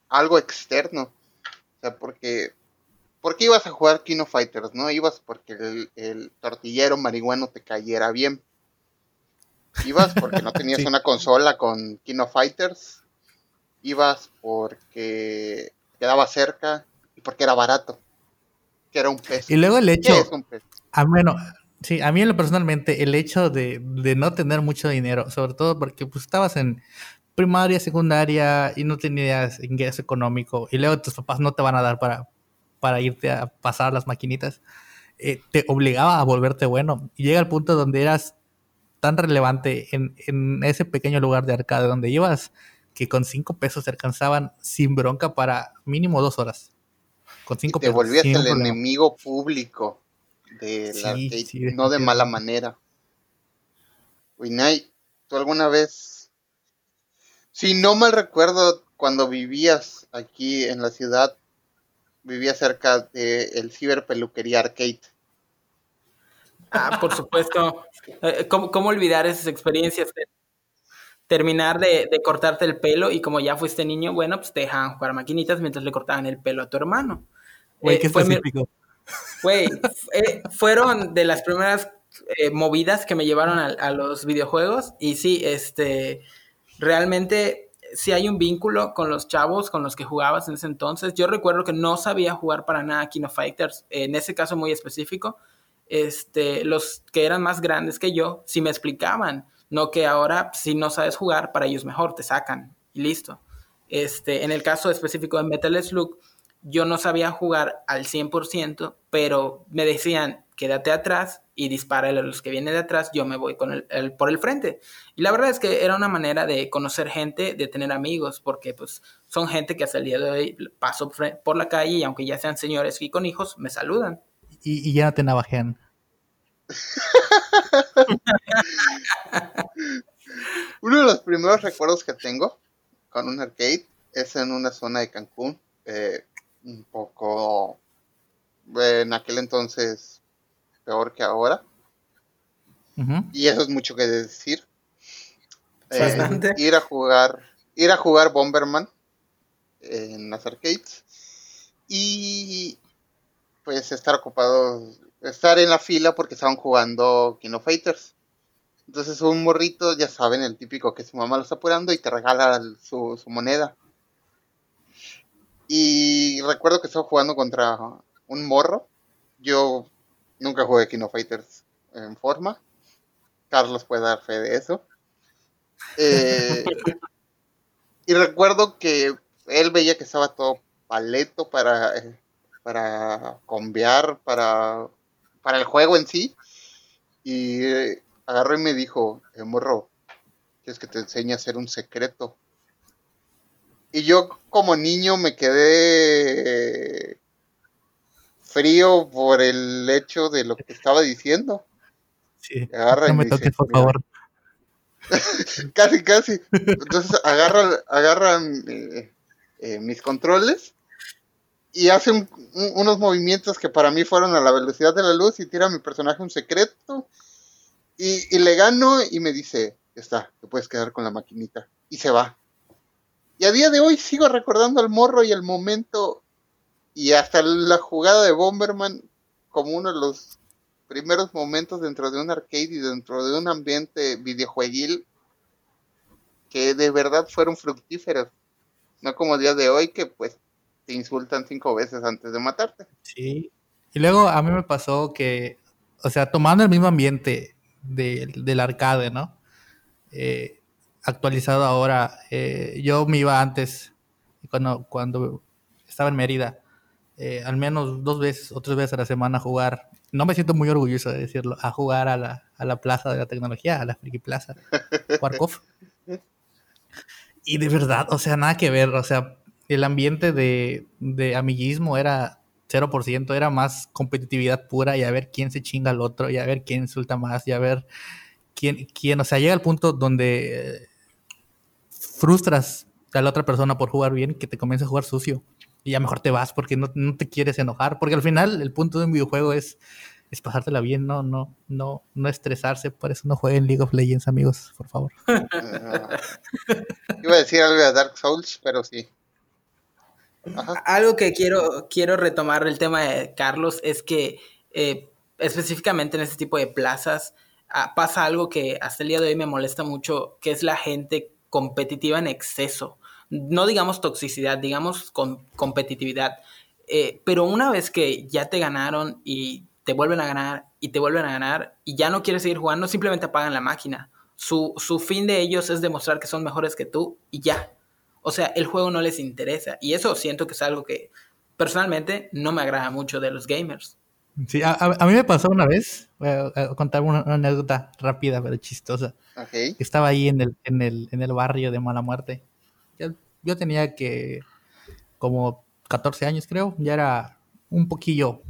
algo externo. O sea, porque ¿por qué ibas a jugar Kino Fighters? No ibas porque el, tortillero marihuano te cayera bien. Ibas porque no tenías una consola con Kino Fighters. Ibas porque quedaba cerca y porque era barato que era un pez. Y luego el hecho. A, bueno, sí, a mí personalmente, el hecho de, no tener mucho dinero, sobre todo porque pues, estabas en primaria, secundaria y no tenías ingreso económico, y luego tus papás no te van a dar para, para irte a pasar las maquinitas, eh, te obligaba a volverte bueno. Y llega el punto donde eras tan relevante en, en ese pequeño lugar de arcade donde ibas que con cinco pesos te alcanzaban sin bronca para mínimo dos horas te volvías el enemigo público de la no de mala manera. Winay, ¿tú alguna vez, si no mal recuerdo, cuando vivías aquí en la ciudad, vivía cerca del el Ciber Peluquería Arcade. Ah, por supuesto. Eh, ¿Cómo, ¿Cómo, olvidar esas experiencias? Terminar de, de, cortarte el pelo y como ya fuiste niño, bueno, pues te dejaban jugar maquinitas mientras le cortaban el pelo a tu hermano. Güey, qué específico. Güey, eh, fueron de las primeras eh, movidas que me llevaron a, a, los videojuegos y sí, este, realmente sí hay un vínculo con los chavos con los que jugabas en ese entonces. Yo recuerdo que no sabía jugar para nada Kino Fighters, en ese caso muy específico. Este, los que eran más grandes que yo, si me explicaban, no que ahora si no sabes jugar, para ellos mejor, te sacan y listo. Este, en el caso específico de Metal Slug, yo no sabía jugar al 100%, pero me decían, quédate atrás y dispara a los que vienen de atrás, yo me voy con el, por el frente. Y la verdad es que era una manera de conocer gente, de tener amigos, porque pues son gente que hasta el día de hoy paso por la calle y aunque ya sean señores y con hijos, me saludan. Y, ya te navajean. Uno de los primeros recuerdos que tengo con un arcade es en una zona de Cancún, eh, un poco en aquel entonces peor que ahora. Uh -huh. Y eso es mucho que decir. Eh, ir a jugar, ir a jugar Bomberman en las arcades y pues estar ocupados, estar en la fila porque estaban jugando Kino Fighters. Entonces un morrito, ya saben, el típico que su mamá lo está apurando y te regala su, moneda. Y recuerdo que estaba jugando contra un morro. Yo nunca jugué Kino Fighters en forma. Carlos puede dar fe de eso. Eh, y recuerdo que él veía que estaba todo paleto para, para conviar, para, para el juego en sí. Y eh, agarró y me dijo, eh, morro, ¿quieres que te enseñe a hacer un secreto? Y yo como niño me quedé frío por el hecho de lo que estaba diciendo. Sí, agarra no me toques, dice, por favor. casi, casi. Entonces agarra, agarran eh, eh, mis controles y hace un, un, unos movimientos que para mí fueron a la velocidad de la luz y tira a mi personaje un secreto y, y le gano y me dice, ya está, te puedes quedar con la maquinita. Y se va. Y a día de hoy sigo recordando al morro y el momento y hasta la jugada de Bomberman como uno de los primeros momentos dentro de un arcade y dentro de un ambiente videojueguil que de verdad fueron fructíferos. No como el día de hoy que pues te insultan cinco veces antes de matarte. Sí. Y luego a mí me pasó que, o sea, tomando el mismo ambiente de, del arcade, ¿no? Eh, actualizado ahora, eh, yo me iba antes, cuando, cuando estaba en Mérida, eh, al menos dos veces o tres veces a la semana a jugar. No me siento muy orgulloso de decirlo, a jugar a la, a la plaza de la tecnología, a la Friki Plaza, Warkov. Y de verdad, o sea, nada que ver, o sea, el ambiente de, de amiguismo era 0%, era más competitividad pura y a ver quién se chinga al otro y a ver quién insulta más y a ver quién, quién o sea, llega al punto donde frustras a la otra persona por jugar bien que te comienza a jugar sucio y ya mejor te vas porque no, no, te quieres enojar, porque al final el punto de un videojuego es, es pasártela bien, no, no, no, no estresarse, por eso no jueguen League of Legends, amigos, por favor. Iba a decir algo de Dark Souls, pero sí. Algo que quiero, quiero retomar el tema de Carlos es que eh, específicamente en este tipo de plazas ah, pasa algo que hasta el día de hoy me molesta mucho, que es la gente competitiva en exceso no digamos toxicidad, digamos con, competitividad. Eh, pero una vez que ya te ganaron y te vuelven a ganar y te vuelven a ganar y ya no quieres seguir jugando, simplemente apagan la máquina. Su, su fin de ellos es demostrar que son mejores que tú y ya. O sea, el juego no les interesa. Y eso siento que es algo que personalmente no me agrada mucho de los gamers. Sí, a, a mí me pasó una vez, voy a contar una, una anécdota rápida pero chistosa. Okay. Estaba ahí en el, en, el, en el barrio de Mala Muerte yo, yo tenía que como 14 años creo, ya era un poquillo...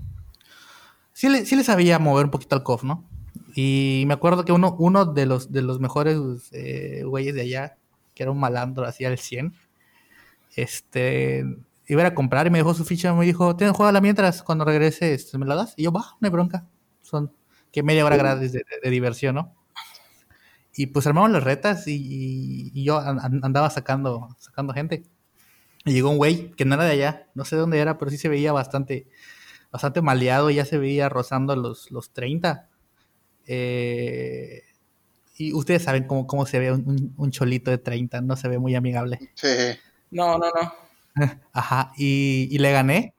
Sí le, sí le sabía mover un poquito al COF, ¿no? Y me acuerdo que uno, uno de, los, de los mejores eh, güeyes de allá, que era un malandro así al 100, este, iba a comprar y me dejó su ficha. Me dijo, ten, la mientras, cuando regreses, ¿me la das? Y yo, va, no hay bronca. Son que media hora gratis de, diversión, ¿no? Y pues armamos las retas y, yo andaba sacando, sacando gente. Y llegó un güey que no era de allá, no sé de dónde era, pero sí se veía bastante, bastante maleado, ya se veía rozando los, los 30. Eh, y ustedes saben cómo, cómo se ve un, un, cholito de 30, no se ve muy amigable. Sí. No, no, no. Ajá, y, le gané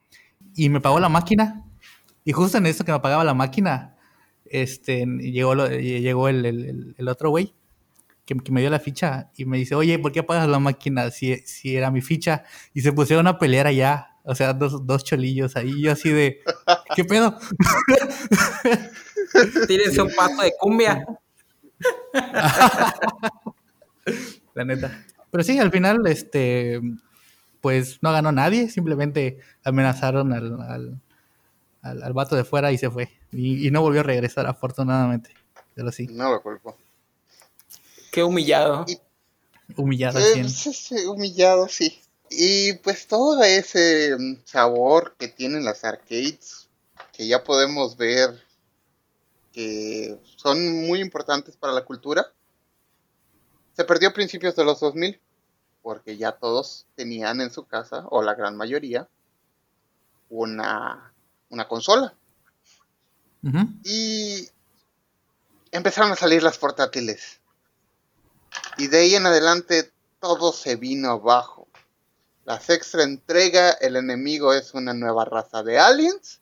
y me pagó la máquina. Y justo en eso que me pagaba la máquina, este, llegó, llegó el, otro güey que, me dio la ficha y me dice, oye, ¿por qué pagas la máquina si, si era mi ficha? Y se pusieron a pelear allá, o sea, dos, dos cholillos ahí, yo así de, ¿qué pedo? Tírense un paso de cumbia. la neta. Pero sí, al final, este, pues no ganó nadie, simplemente amenazaron al, al, vato de fuera y se fue. Y, no volvió a regresar, afortunadamente. Pero sí. No lo culpo. Qué humillado. humillado. Eh, humillado, sí. Y pues todo ese mm, sabor que tienen las arcades, que ya podemos ver que son muy importantes para la cultura, se perdió a principios de los 2000 porque ya todos tenían en su casa, o la gran mayoría, una, una consola. Y empezaron a salir las portátiles. Y de ahí en adelante todo se vino abajo. La sexta entrega, el enemigo es una nueva raza de aliens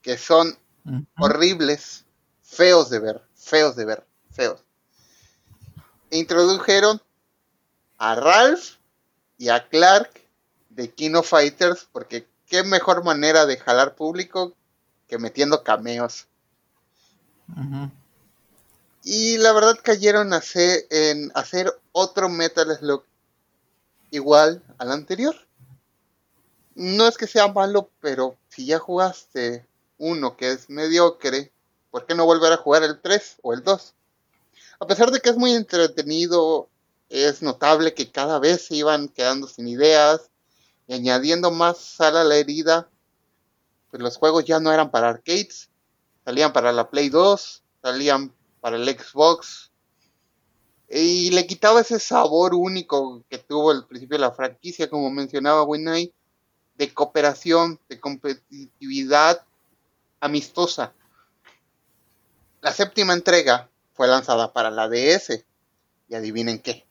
que son horribles, feos de ver, feos de ver, feos. E introdujeron a Ralph y a Clark de Kino Fighters, porque qué mejor manera de jalar público que metiendo cameos. Y la verdad cayeron a hacer, en hacer otro Metal Slug igual al anterior. No es que sea malo, pero si ya jugaste uno que es mediocre, ¿por qué no volver a jugar el 3 o el 2? A pesar de que es muy entretenido es notable que cada vez se iban quedando sin ideas y añadiendo más sal a la herida, pues los juegos ya no eran para arcades, salían para la Play 2, salían para el Xbox y le quitaba ese sabor único que tuvo el principio de la franquicia, como mencionaba Winnie, de cooperación, de competitividad amistosa. La séptima entrega fue lanzada para la DS y adivinen qué.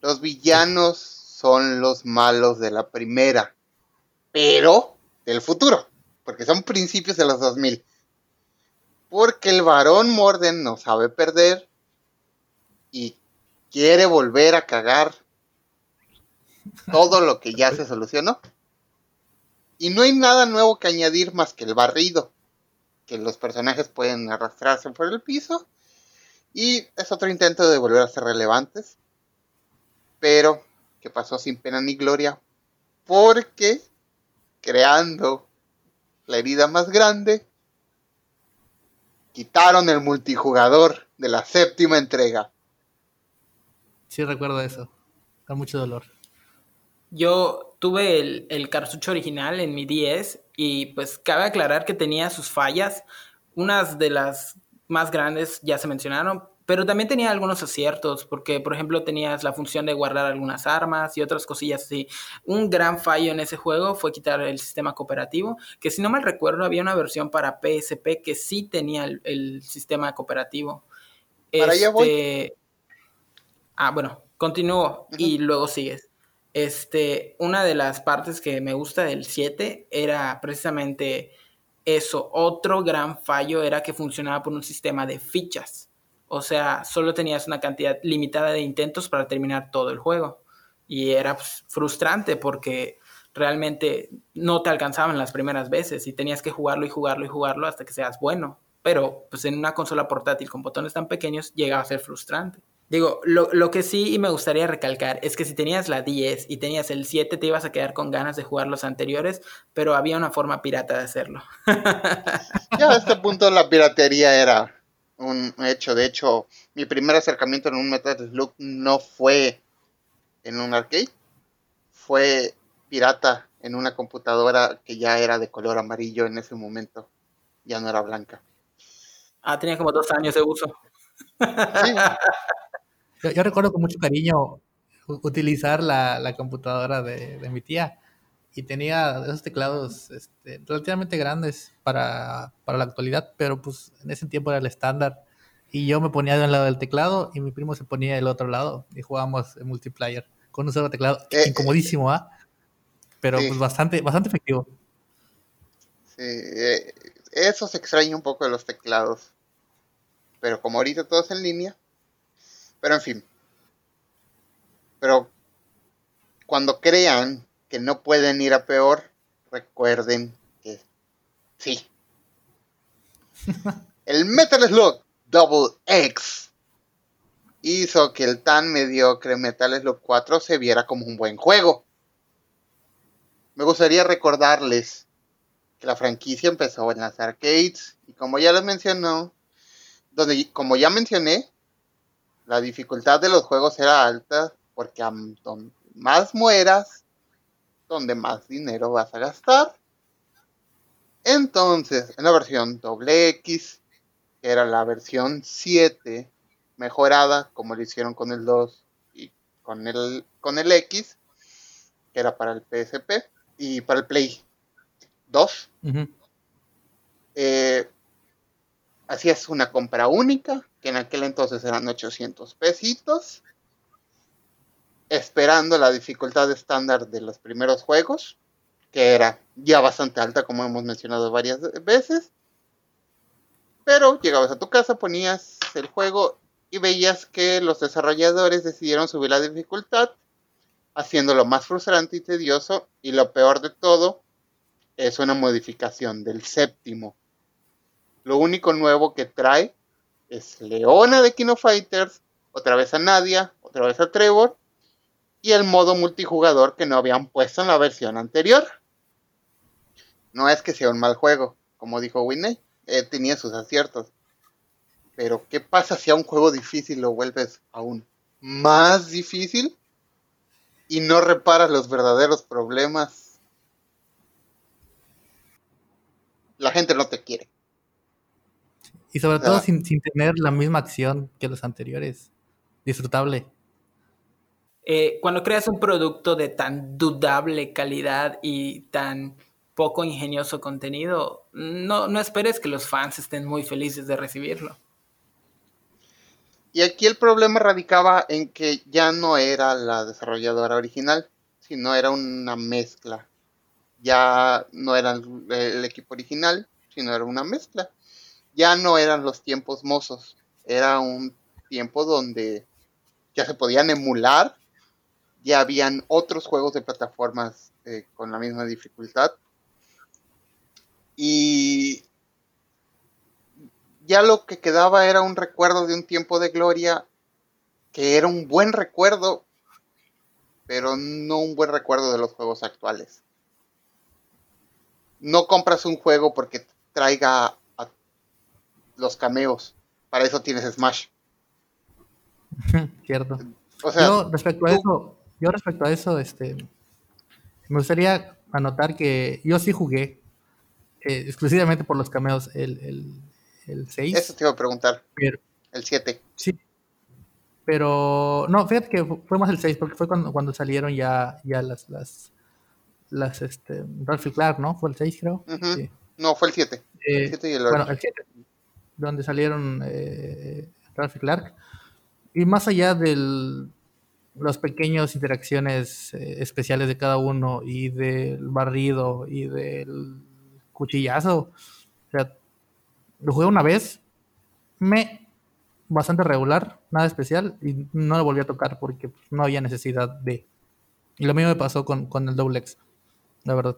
Los villanos son los malos de la primera, pero del futuro, porque son principios de los 2000. Porque el varón Morden no sabe perder y quiere volver a cagar todo lo que ya se solucionó. Y no hay nada nuevo que añadir más que el barrido, que los personajes pueden arrastrarse por el piso. Y es otro intento de volver a ser relevantes pero que pasó sin pena ni gloria, porque creando la herida más grande, quitaron el multijugador de la séptima entrega. Sí, recuerdo eso, con mucho dolor. Yo tuve el, el cartucho original en mi 10 y pues cabe aclarar que tenía sus fallas. Unas de las más grandes ya se mencionaron, pero también tenía algunos aciertos, porque por ejemplo tenías la función de guardar algunas armas y otras cosillas así. Un gran fallo en ese juego fue quitar el sistema cooperativo, que si no mal recuerdo había una versión para PSP que sí tenía el, sistema cooperativo. Para allá voy. Este, ah, bueno, continúo y luego sigues. Este, una de las partes que me gusta del 7 era precisamente eso. Otro gran fallo era que funcionaba por un sistema de fichas. O sea, solo tenías una cantidad limitada de intentos para terminar todo el juego. Y era pues, frustrante porque realmente no te alcanzaban las primeras veces y tenías que jugarlo y jugarlo y jugarlo hasta que seas bueno. Pero pues en una consola portátil con botones tan pequeños llegaba a ser frustrante. Digo, lo, lo, que sí me gustaría recalcar es que si tenías la 10 y tenías el 7 te ibas a quedar con ganas de jugar los anteriores, pero había una forma pirata de hacerlo. ya a este punto la piratería era un hecho. De hecho, mi primer acercamiento en un Metal Slug no fue en un arcade, fue pirata en una computadora que ya era de color amarillo en ese momento. Ya no era blanca. Ah, tenía como dos años de uso. Sí, Yo, yo recuerdo con mucho cariño utilizar la, la computadora de, de mi tía y tenía esos teclados este, relativamente grandes para, para la actualidad, pero pues en ese tiempo era el estándar. Y yo me ponía de un lado del teclado y mi primo se ponía del otro lado y jugábamos en multiplayer con un solo teclado. Eh, Incomodísimo, ¿ah? Pero sí. pues bastante, bastante efectivo. sí, eh, eso se extraña un poco de los teclados. Pero como ahorita todo es en línea. Pero en fin. Pero cuando crean que no pueden ir a peor, recuerden que sí. El Metal Slug Double X hizo que el tan mediocre Metal Slug 4 se viera como un buen juego. Me gustaría recordarles que la franquicia empezó en las arcades y como ya les mencionó, donde como ya mencioné, la dificultad de los juegos era alta porque donde más mueras, donde más dinero vas a gastar. Entonces, en la versión doble X, que era la versión 7 mejorada, como lo hicieron con el 2 y con el, con el X, que era para el PSP y para el Play 2, Ujú. eh, hacías una compra única, que en aquel entonces eran 800 pesitos, esperando la dificultad estándar de los primeros juegos, que era ya bastante alta, como hemos mencionado varias veces. Pero llegabas a tu casa, ponías el juego y veías que los desarrolladores decidieron subir la dificultad, haciéndolo más frustrante y tedioso, y lo peor de todo es una modificación del séptimo. Lo único nuevo que trae es Leona de Kino Fighters, otra vez a Nadia, otra vez a Trevor, y el modo multijugador que no habían puesto en la versión anterior. No es que sea un mal juego, como dijo Winnie, eh, tenía sus aciertos. Pero, ¿qué pasa si a un juego difícil lo vuelves aún más difícil y no reparas los verdaderos problemas? La gente no te quiere. Y sobre todo Ah. sin, sin tener la misma acción que los anteriores. Disfrutable. Eh, cuando creas un producto de tan dudable calidad y tan poco ingenioso contenido, no, no esperes que los fans estén muy felices de recibirlo. Y aquí el problema radicaba en que ya no era la desarrolladora original, sino era una mezcla. Ya no era el, equipo original, sino era una mezcla. Ya no eran los tiempos mozos, era un tiempo donde ya se podían emular, ya habían otros juegos de plataformas eh, con la misma dificultad. Y ya lo que quedaba era un recuerdo de un tiempo de gloria que era un buen recuerdo, pero no un buen recuerdo de los juegos actuales. No compras un juego porque traiga a los cameos. Para eso tienes Smash. Cierto. O sea, yo respecto a eso, yo respecto a eso, este, me gustaría anotar que yo sí jugué eh, exclusivamente por los cameos el, el, el 6, eso te iba a preguntar. pero, El 7. sí, pero no, fíjate que fu- fue más el 6 porque fue cuando, cuando salieron ya, ya las, las, las, este, Ralph y Clark, ¿no? Fue el 6 creo. Ujú. Sí. No, fue el 7. Eh, El 7 y el bueno, 8. el 7, donde salieron eh, Ralph y Clark. Y más allá de las pequeñas interacciones eh, especiales de cada uno y del barrido y del cuchillazo, o sea, lo jugué una vez, me bastante regular, nada especial, y no lo volví a tocar porque no había necesidad de. Y lo mismo me pasó con, con el Double X, la verdad.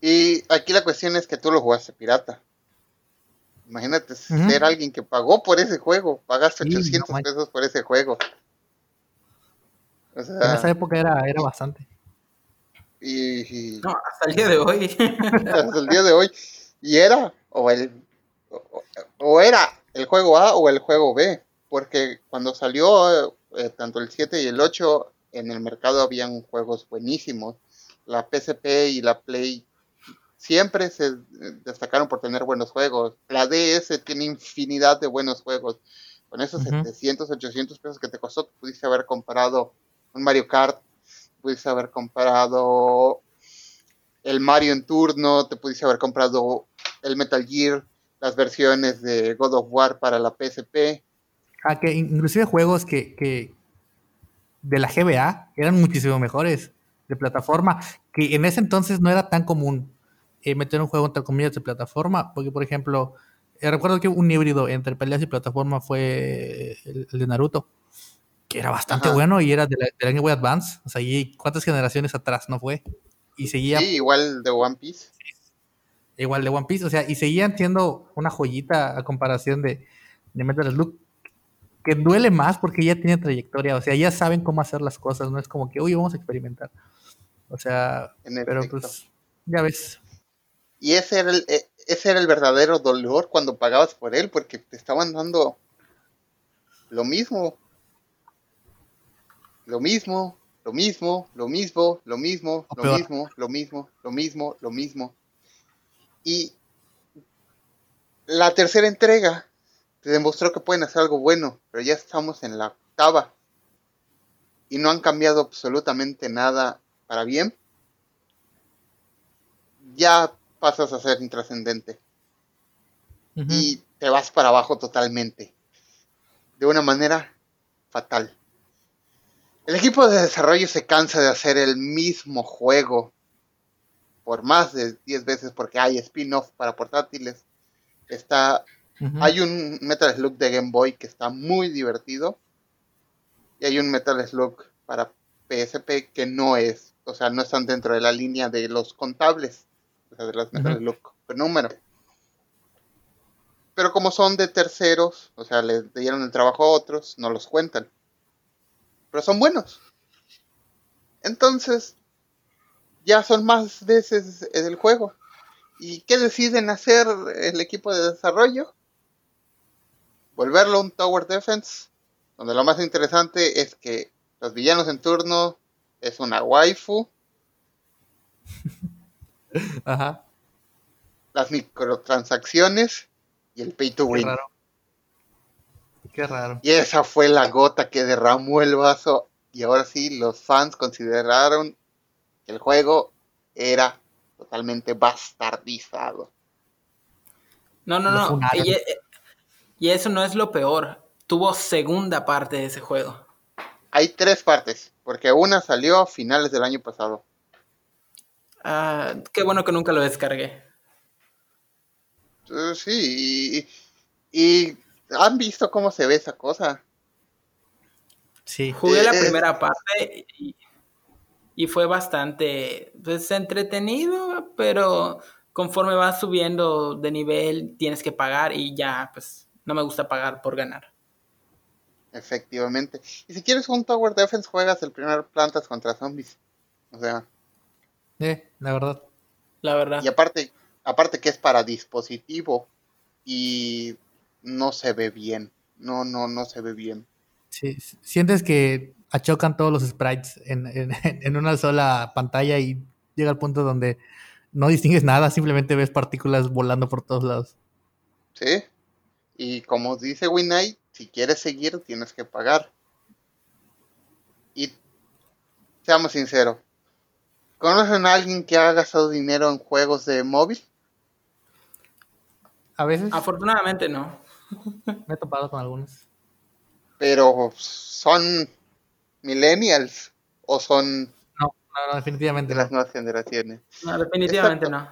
Y aquí la cuestión es que tú lo jugaste pirata. Imagínate ser alguien que pagó por ese juego. Pagaste Sí, no 800 manches. pesos por ese juego. O En esa época era, era bastante. y, y No, hasta el día de hoy. hasta el día de hoy. Y era, o el, o, o era el juego A o el juego B. Porque cuando salió eh, tanto el 7 y el 8, en el mercado habían juegos buenísimos. la PSP y la Play siempre se destacaron por tener buenos juegos. La DS tiene infinidad de buenos juegos. Con esos 700, 800 pesos que te costó, pudiste haber comprado un Mario Kart, pudiste haber comprado el Mario en turno, te pudiste haber comprado el Metal Gear, las versiones de God of War para la PSP. Ah, que inclusive juegos que, que de la GBA eran muchísimo mejores de plataforma, que en ese entonces no era tan común eh, meter un juego entre comillas de plataforma, porque por ejemplo, eh, recuerdo que un híbrido entre peleas y plataforma fue el, de Naruto, que era bastante bueno y era de la, de Game Boy Advance, o sea, y cuántas generaciones atrás no fue, y seguía... Sí, igual de One Piece. Igual de One Piece, o sea, y seguían siendo una joyita a comparación de, de Metal Slug, que duele más porque ya tiene trayectoria, o sea, ya saben cómo hacer las cosas, no es como que, uy, vamos a experimentar. O sea, pero pues, ya ves. Y ese era, el, e, ese era el verdadero dolor cuando pagabas por él, porque te estaban dando lo mismo. Lo mismo, lo mismo, lo mismo, lo mismo, lo mismo, lo mismo, lo mismo, lo mismo. Y la tercera entrega te demostró que pueden hacer algo bueno, pero ya estamos en la octava y no han cambiado absolutamente nada para bien, ya pasas a ser intrascendente. Y te vas para abajo totalmente. De una manera fatal. El equipo de desarrollo se cansa de hacer el mismo juego por más de 10 veces porque hay spin-off para portátiles. Está, Hay un Metal Slug de Game Boy que está muy divertido. Y hay un Metal Slug para PSP que no es o sea, no están dentro de la línea de los contables, o sea, de las metas de número. Pero como son de terceros, o sea, le dieron el trabajo a otros, no los cuentan. Pero son buenos. Entonces, ya son más veces el juego. ¿Y qué deciden hacer el equipo de desarrollo? Volverlo un Tower Defense, donde lo más interesante es que los villanos en turno es una waifu. Ajá. Las microtransacciones y el pay to win. Qué raro. Qué raro. Y esa fue la gota que derramó el vaso. Y ahora sí, los fans consideraron que el juego era totalmente bastardizado. No, no, no. Y, y eso no es lo peor. Tuvo segunda parte de ese juego. Hay tres partes. Porque una salió a finales del año pasado. Ah, qué bueno que nunca lo descargué. Eh, sí, y, han visto cómo se ve esa cosa. Sí. Jugué la eh, primera parte y, fue bastante pues, entretenido, pero conforme vas subiendo de nivel tienes que pagar y ya, pues no me gusta pagar por ganar. Efectivamente. Y si quieres un Tower Defense, juegas el primer Plantas contra Zombies. O sea. Eh, la verdad. La verdad. Y aparte, aparte que es para dispositivo y no se ve bien. No, no, no se ve bien. Sí, sientes que achocan todos los sprites en, en una sola pantalla y llega al punto donde no distingues nada, simplemente ves partículas volando por todos lados. Sí. Y como dice Winnight, si quieres seguir, tienes que pagar. Y seamos sinceros, ¿conocen a alguien que ha gastado dinero en juegos de móvil? A veces. Afortunadamente no. Me he topado con algunos. Pero son millennials o son no, no, definitivamente de las nuevas generaciones. No, definitivamente no.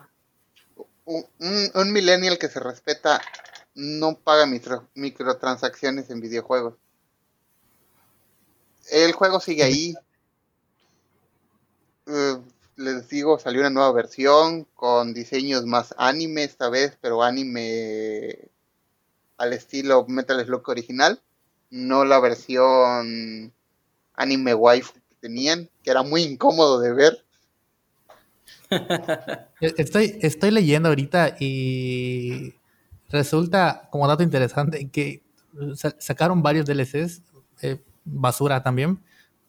Un, un, millennial que se respeta no paga microtransacciones en videojuegos. El juego sigue ahí. Eh, les digo, salió una nueva versión con diseños más anime esta vez, pero anime al estilo Metal Slug original, no la versión anime waifu que tenían, que era muy incómodo de ver. Estoy, estoy leyendo ahorita y Resulta, como dato interesante, que sacaron varios DLCs, eh, basura también,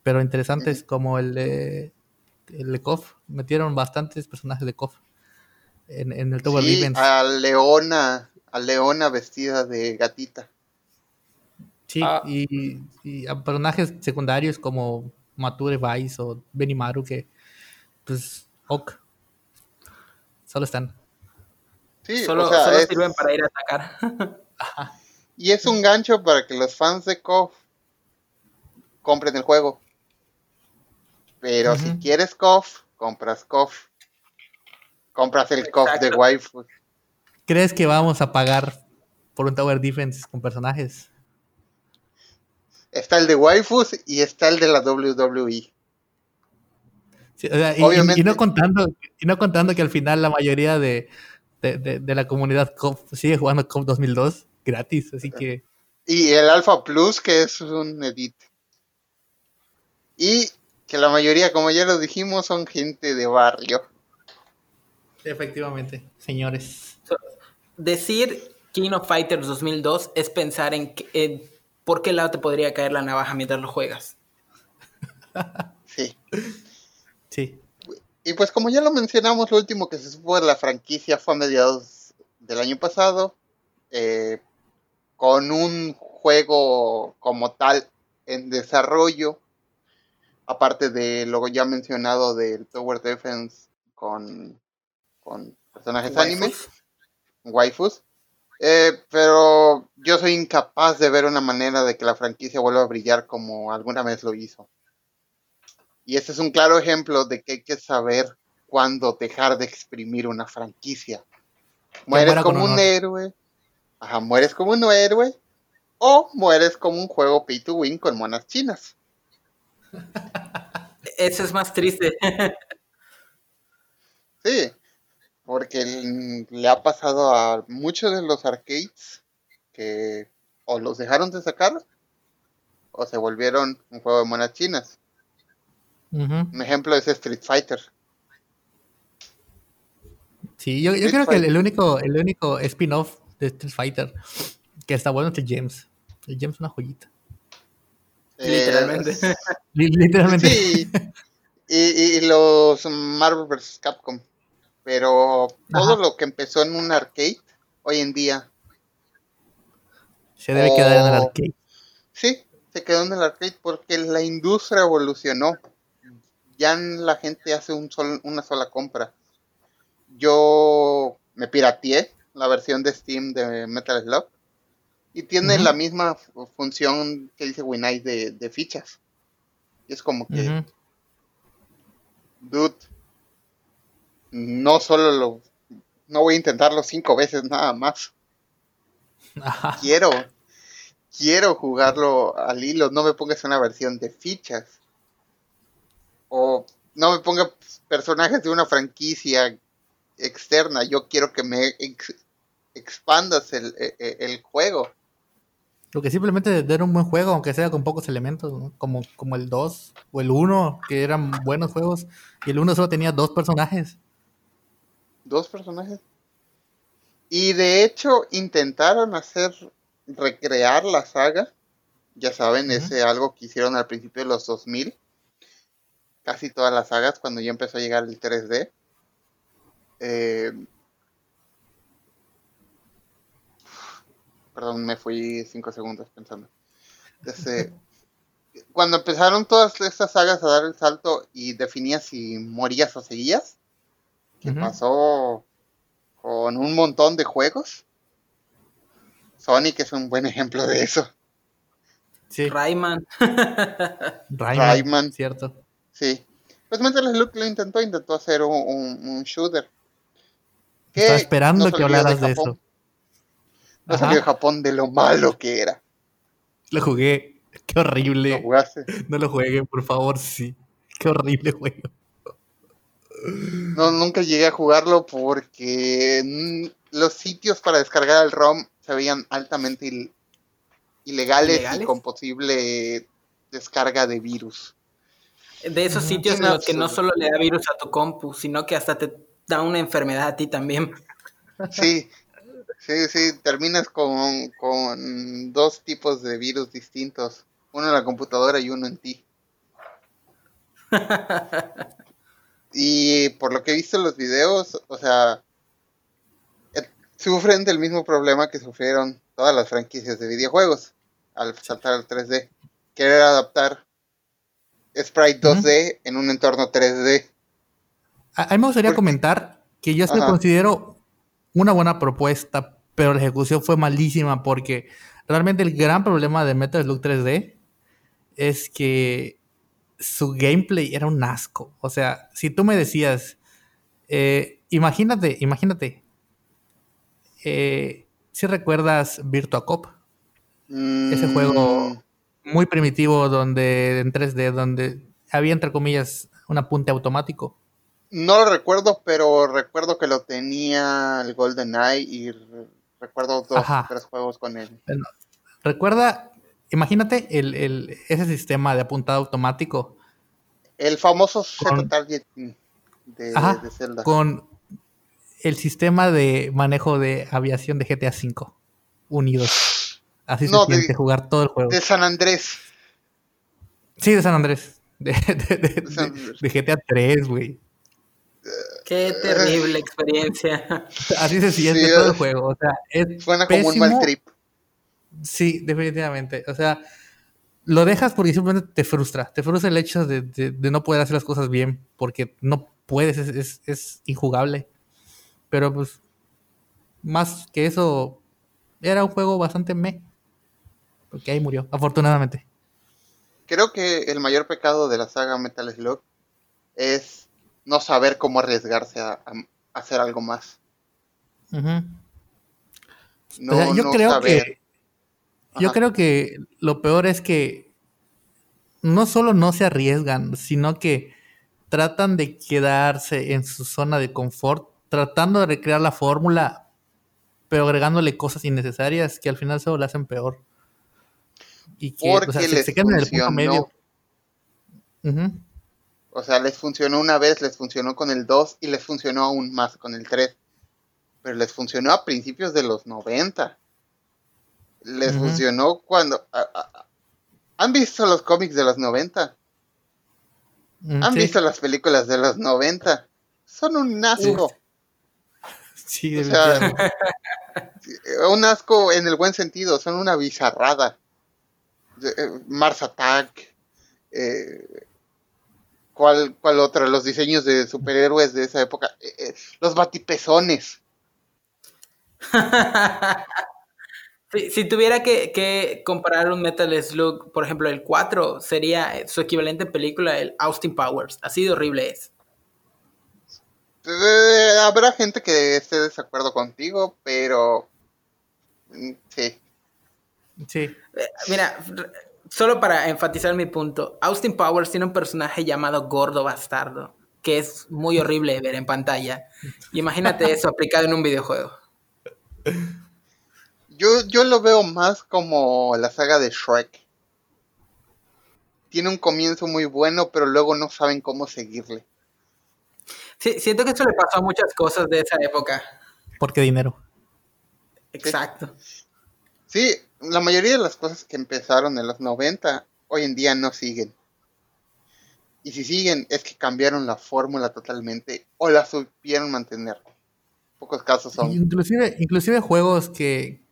pero interesantes como el de el de KOF. Metieron bastantes personajes de KOF en, en el Tower Sí, a Leona, a Leona vestida de gatita. Sí, Ah. y, y a personajes secundarios como Mature Vice o Benimaru que, pues, ok. Solo están. Sí, solo o sea, solo es- sirven para ir a atacar. y es un gancho para que los fans de KOF compren el juego. Pero si quieres KOF, compras KOF. Compras el KOF de waifu. ¿Crees que vamos a pagar por un Tower Defense con personajes? Está el de waifus y está el de la. WWE. Sí, o sea, y- y, Obviamente. y no contando, y no contando que al final la mayoría de, de, de- de la comunidad COP sigue jugando COP 2002 gratis, así que Y el Alpha Plus, que es un edit. Y que la mayoría, como ya lo dijimos, son gente de barrio. efectivamente, señores. Decir King of Fighters 2002 es pensar en, que- en por qué lado te podría caer la navaja mientras lo juegas. Sí. Sí, Y pues como ya lo mencionamos, lo último que se supo de la franquicia fue a mediados del año pasado, eh, con un juego como tal en desarrollo, aparte de lo ya mencionado del Tower Defense con, con personajes anime, Waifus. Waifus. Eh, pero yo soy incapaz de ver una manera de que la franquicia vuelva a brillar como alguna vez lo hizo. Y este es un claro ejemplo de que hay que saber cuándo dejar de exprimir una franquicia. Mueres como un honor. héroe. Ajá, mueres como un héroe. O mueres como un juego pay to win con monas chinas. Eso es más triste. Sí, porque le ha pasado a muchos de los arcades que o los dejaron de sacar o se volvieron un juego de monas chinas. Un ejemplo es Street Fighter. Sí, yo, yo creo que el, único, el único spin-off de Street Fighter que está bueno es el James. El James es una joyita. Eh, Literalmente. Li- Literalmente. Sí, y, y- y los Marvel vs. Capcom. Pero todo Ajá. lo que empezó en un arcade, hoy en día, Se debe quedar en el Oh. arcade. sí, se quedó en el arcade porque la industria evolucionó. Ya la gente hace un sol- una sola compra. Yo me pirateé la versión de Steam de Metal Slug y tiene la misma fu- función que dice Winai de, de fichas. Y es como que, dude, no solo lo, no voy a intentarlo cinco veces nada más. Quiero, quiero jugarlo al hilo, no me pongas una versión de fichas. O no me ponga personajes de una franquicia externa, yo quiero que me ex- expandas el, e- e- el juego. Lo que simplemente era un buen juego, aunque sea con pocos elementos, ¿no? como, como el 2 o el 1, que eran buenos juegos. Y el 1 solo tenía dos personajes. Dos personajes. Y de hecho intentaron hacer, recrear la saga. Ya saben, ese algo que hicieron al principio de los 2000. Casi todas las sagas cuando ya empezó a llegar el 3D. Eh, perdón, me fui cinco segundos pensando. Este, cuando empezaron todas estas sagas a dar el salto y definías si morías o seguías, que pasó con un montón de juegos. Sonic es un buen ejemplo de eso. Sí, Rayman. Rayman, Rayman. cierto. Sí. Pues Metal Slug lo intentó, intentó hacer un, un- un shooter. que Estaba esperando no que hablaras de eso. No Ajá. salió de Japón de lo malo que era. Lo jugué. Qué Lo horrible. jugaste. No lo jueguen, por favor, sí. Qué horrible juego. No, nunca llegué a jugarlo porque mm, los sitios para descargar el ROM se veían altamente il- ilegales, y con posible descarga de virus. De esos Ujú. sitios en los que no solo le da virus a tu compu, sino que hasta te da una enfermedad a ti también. Sí, sí, sí, terminas con, con dos tipos de virus distintos, uno en la computadora y uno en ti. Y por lo que he visto en los videos, o sea, eh, sufren del mismo problema que sufrieron todas las franquicias de videojuegos al saltar al 3D. Querer adaptar sprite 2D en un entorno 3D. A, mí me gustaría comentar que yo sí considero una buena propuesta, pero la ejecución fue malísima porque realmente el gran problema de Metal Slug 3D es que su gameplay era un asco. O sea, si tú me decías, eh, imagínate, imagínate, eh, si recuerdas Virtua Cop, ese juego mm muy primitivo donde en 3D, donde había entre comillas un apunte automático. No lo recuerdo, pero recuerdo que lo tenía el Golden Eye y recuerdo dos o tres juegos con él. recuerda, imagínate el, ese sistema de apuntado automático. El famoso Z Target de, de, Zelda. Con el sistema de manejo de aviación de GTA V unidos. Así se siente jugar todo el juego. De San Andrés. Sí, de San Andrés. De, GTA 3, güey. Qué terrible experiencia. Así se siente todo el juego. O sea, es Suena como un mal trip. Sí, definitivamente. O sea, lo dejas porque simplemente te frustra. Te frustra el hecho de, no poder hacer las cosas bien porque no puedes, es, es, injugable. Pero pues, más que eso, era un juego bastante me. Porque ahí murió, afortunadamente. Creo que el mayor pecado de la saga Metal Slug es no saber cómo arriesgarse a, hacer algo más. no, yo creo que yo creo que lo peor es que no solo no se arriesgan, sino que tratan de quedarse en su zona de confort, tratando de recrear la fórmula, pero agregándole cosas innecesarias que al final solo la hacen peor y que o sea, se, quedan en el punto medio. O sea, les funcionó una vez, les funcionó con el 2 y les funcionó aún más con el 3. Pero les funcionó a principios de los 90. Les funcionó cuando... ¿Han visto los cómics de los 90? Mm, ¿Han visto las películas de los 90? Son un asco. Sí, o sea, un asco en el buen sentido, son una bizarrada. Eh, Mars Attack, eh, ¿cuál, ¿cuál, otra? Los diseños de superhéroes de esa época, eh, los batipezones. si, tuviera que, comparar un Metal Slug, por ejemplo, el 4, sería su equivalente en película, el Austin Powers. Así de horrible es. habrá gente que esté de desacuerdo contigo, pero mm, sí. Sí. Eh, mira, solo para enfatizar mi punto, Austin Powers tiene un personaje llamado Gordo Bastardo, que es muy horrible ver en pantalla. Imagínate eso aplicado en un videojuego. Yo, yo lo veo más como la saga de Shrek. Tiene un comienzo muy bueno, pero luego no saben cómo seguirle. Sí, siento que esto le pasó a muchas cosas de esa época. Porque dinero. Exacto. Sí, la mayoría de las cosas que empezaron en los 90 hoy en día no siguen. Y si siguen es que cambiaron la fórmula totalmente o la supieron mantener. Pocos casos son. Inclusive, inclusive juegos que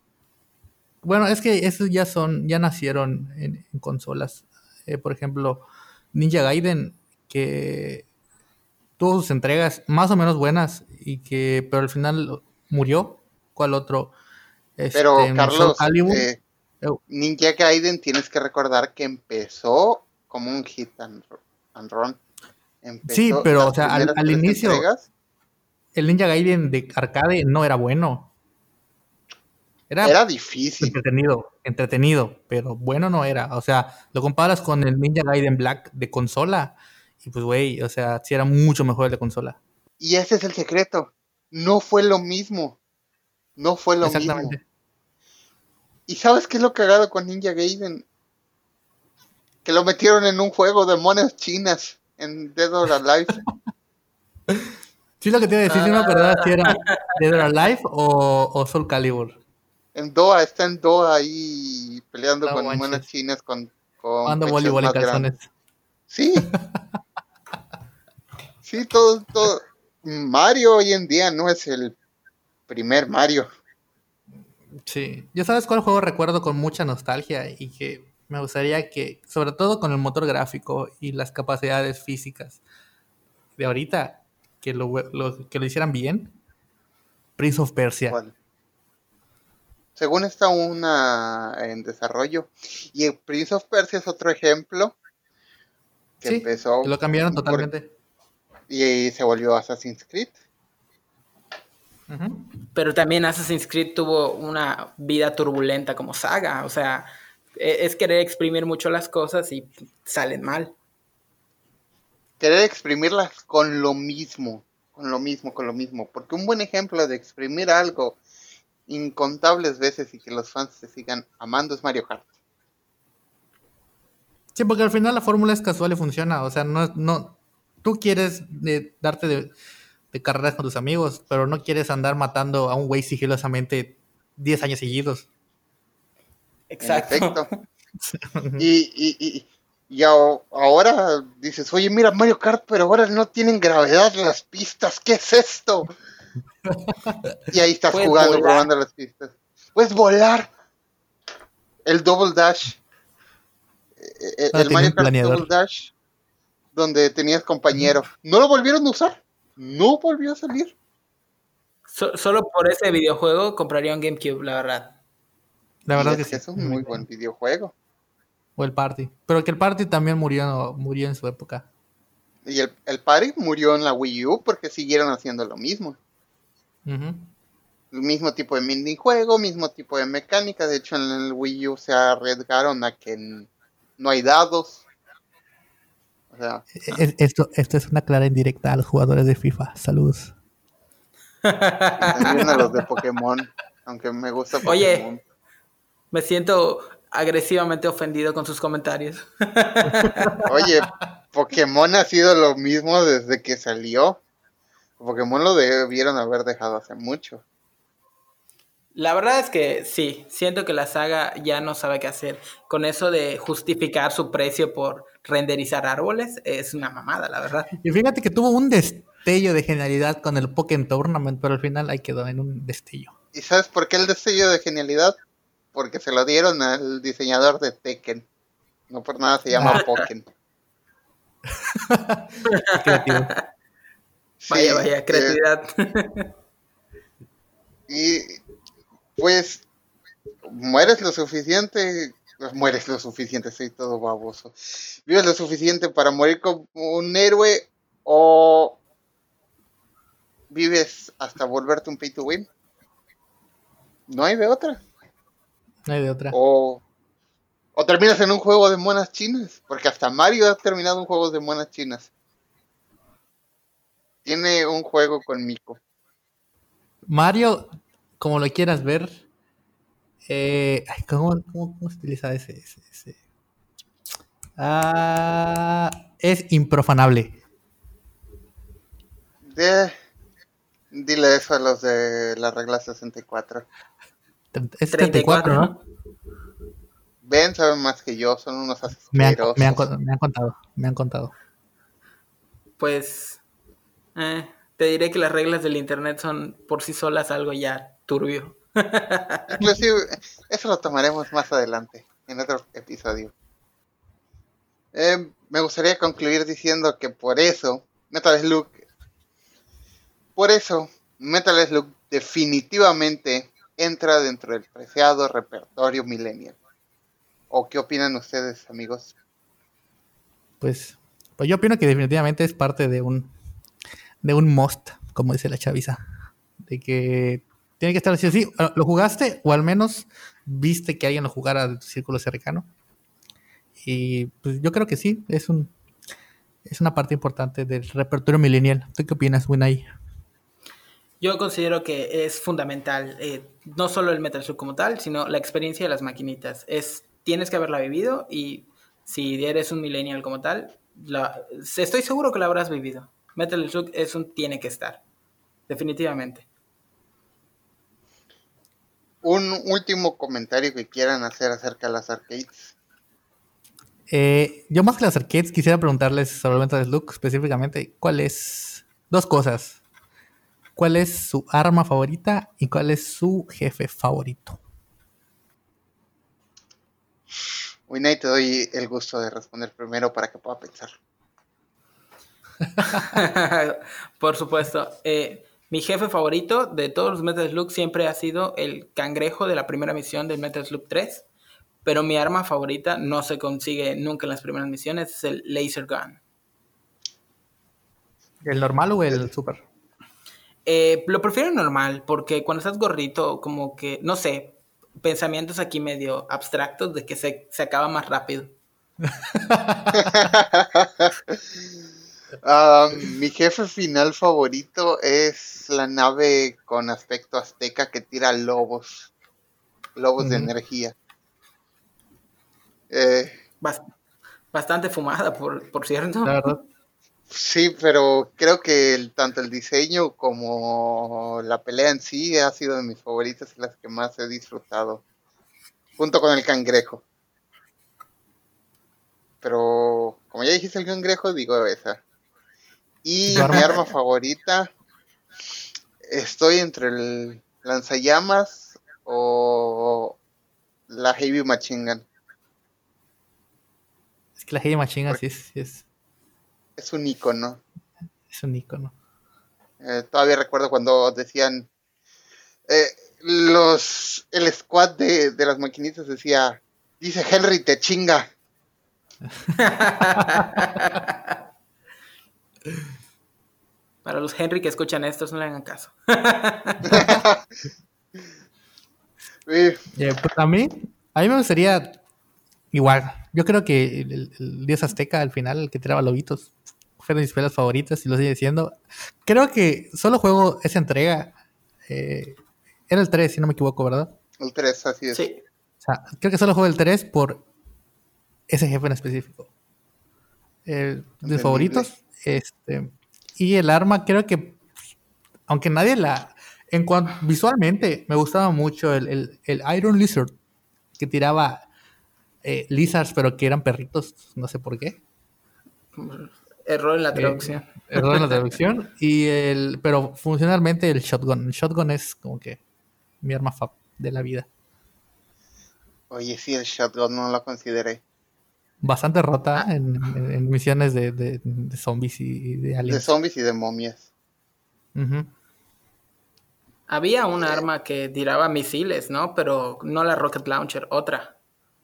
bueno, es que esos ya son, ya nacieron en, consolas. Eh, por ejemplo, Ninja Gaiden, que tuvo sus entregas más o menos buenas y que, pero al final murió. ¿Cuál otro? Pero este, Carlos, eh, Ninja Gaiden tienes que recordar que empezó como un hit and, run. sí, pero o sea, al, inicio el Ninja Gaiden de arcade no era bueno. Era, era, difícil. Entretenido, entretenido, pero bueno no era. O sea, lo comparas con el Ninja Gaiden Black de consola y pues güey, o sea, sí era mucho mejor el de consola. Y ese es el secreto. No fue lo mismo. No fue lo Exactamente. mismo. ¿Y sabes qué es lo cagado con Ninja Gaiden? Que lo metieron en un juego de monedas chinas en Dead or Alive. sí, lo que te iba a decir, si no me si era Dead or Alive o, o Soul Calibur. En Doha, está en Doha ahí peleando con monedas chinas con. con voleibol en calzones. Sí. Sí, todo, todo. Mario hoy en día no es el primer Mario. Sí. ¿Ya sabes cuál juego recuerdo con mucha nostalgia y que me gustaría que, sobre todo con el motor gráfico y las capacidades físicas de ahorita, que lo, que lo hicieran bien? Prince of Persia. Según está una en desarrollo. Y Prince of Persia es otro ejemplo que empezó. Lo cambiaron totalmente. y se volvió Assassin's Creed. Pero también Assassin's Creed tuvo una vida turbulenta como saga, o sea, e, es querer exprimir mucho las cosas y salen mal. Querer exprimirlas con lo mismo, con lo mismo, con lo mismo, porque un buen ejemplo de exprimir algo incontables veces y que los fans se sigan amando es Mario Kart. Sí, porque al final la fórmula es casual y funciona, o sea, no, no, tú quieres eh, darte de de carreras con tus amigos, pero no quieres andar matando a un güey sigilosamente 10 años seguidos. Exacto. y, y, y, ahora dices, oye, mira Mario Kart, pero ahora no tienen gravedad las pistas, ¿qué es esto? y ahí estás jugando, probando las pistas. Puedes volar. El Double Dash. Eh, eh, el, Mario Kart Double Dash, donde tenías compañero. ¿No lo volvieron a usar? no volvió a salir. solo por ese videojuego compraría un GameCube, la verdad. La verdad es que, es un muy buen videojuego. O el Party. Pero que el Party también murió, murió en su época. Y el, el Party murió en la Wii U porque siguieron haciendo lo mismo. El mismo tipo de minijuego, mismo tipo de mecánica. De hecho, en el Wii U se arriesgaron a que no hay dados. E-, esto, esto es una clara indirecta a los jugadores de FIFA. Saludos. también a los de Pokémon, aunque me gusta Pokémon. Oye, me siento agresivamente ofendido con sus comentarios. Oye, Pokémon ha sido lo mismo desde que salió. Pokémon lo debieron haber dejado hace mucho. La verdad es que sí, siento que la saga ya no sabe qué hacer. Con eso de justificar su precio por renderizar árboles es una mamada, la verdad. Y fíjate que tuvo un destello de genialidad con el Pokémon Tournament, pero al final ahí quedó en un destello. ¿Y sabes por qué el destello de genialidad? Porque se lo dieron al diseñador de Tekken. No por nada se llama Pokémon. Vaya, vaya, creatividad. y pues mueres lo suficiente, pues, mueres lo suficiente, soy todo baboso. Vives lo suficiente para morir como un héroe o vives hasta volverte un pay to win. No hay de otra. No hay de otra. O, o terminas en un juego de monas chinas, porque hasta Mario ha terminado un juego de monas chinas. Tiene un juego con Miko. Mario como lo quieras ver, eh, ¿cómo, se utiliza ese? Ah, es improfanable. dile eso a los de la regla 64. Es 34, ¿no? Ven, saben más que yo, son unos me han, me han, contado, me han contado. Pues, eh, te diré que las reglas del internet son por sí solas algo ya turbio. Inclusive, eso lo tomaremos más adelante, en otro episodio. Eh, me gustaría concluir diciendo que por eso, Metal Slug, por eso, Metal Slug definitivamente entra dentro del preciado repertorio millennial. ¿O qué opinan ustedes, amigos? Pues, pues yo opino que definitivamente es parte de un de un must, como dice la chaviza. De que tiene que estar así así. ¿Lo jugaste o al menos viste que alguien lo jugara de tu círculo cercano? Y pues yo creo que sí, es un es una parte importante del repertorio millennial. ¿Tú qué opinas, Winay? Yo considero que es fundamental, eh, no solo el Metal Slug como tal, sino la experiencia de las maquinitas. Es, tienes que haberla vivido y si eres un millennial como tal, estoy seguro que la habrás vivido. Metal Slug es un tiene que estar, definitivamente un último comentario que quieran hacer acerca de las arcades. Eh, yo más que las arcades quisiera preguntarles sobre el Metal Slug específicamente, ¿cuál es? Dos cosas. ¿Cuál es su arma favorita y cuál es su jefe favorito? Winay, te doy el gusto de responder primero para que pueda pensar. Por supuesto. Eh, mi jefe favorito de todos los Metal Slug siempre ha sido el cangrejo de la primera misión del Metal Slug 3. Pero mi arma favorita no se consigue nunca en las primeras misiones, es el Laser Gun. ¿El normal o el super? Eh, lo prefiero normal, porque cuando estás gordito, como que, no sé, pensamientos aquí medio abstractos de que se, se acaba más rápido. Ah, mi jefe final favorito es la nave con aspecto azteca que tira lobos, lobos de energía. Eh, bastante fumada, por, por cierto. Sí, pero creo que el, tanto el diseño como la pelea en sí ha sido de mis favoritas y las que más he disfrutado. Junto con el cangrejo. Pero como ya dijiste el cangrejo, digo esa. Y mi arma favorita, estoy entre el lanzallamas o la Heavy Machine Gun. Es que la Heavy Machine Gun sí es, es... un icono. Es un icono. Eh, todavía recuerdo cuando decían... Eh, los el squad de, de las maquinitas decía dice Henry te chinga Para los Henry que escuchan esto, no le hagan caso. pues a mí, a mí me gustaría igual. Yo creo que el, dios azteca al final, el que tiraba lobitos, fue de mis pelas favoritas y lo sigue diciendo. Creo que solo juego esa entrega. Eh, era el 3, si no me equivoco, ¿verdad? El 3, así es. Sí. O sea, creo que solo juego el 3 por ese jefe en específico. Eh, de favoritos. Este, y el arma, creo que, aunque nadie la. En cuanto visualmente, me gustaba mucho el, Iron Lizard, que tiraba eh, lizards, pero que eran perritos, no sé por qué. Error en la eh, traducción. error en la traducción. y el, pero funcionalmente el shotgun. El shotgun es como que mi arma fab de la vida. Oye, sí, el shotgun no lo consideré bastante rota ah. en, misiones de, zombies y de aliens. De zombies y de momias. Había un arma que tiraba misiles, ¿no? Pero no la Rocket Launcher, otra.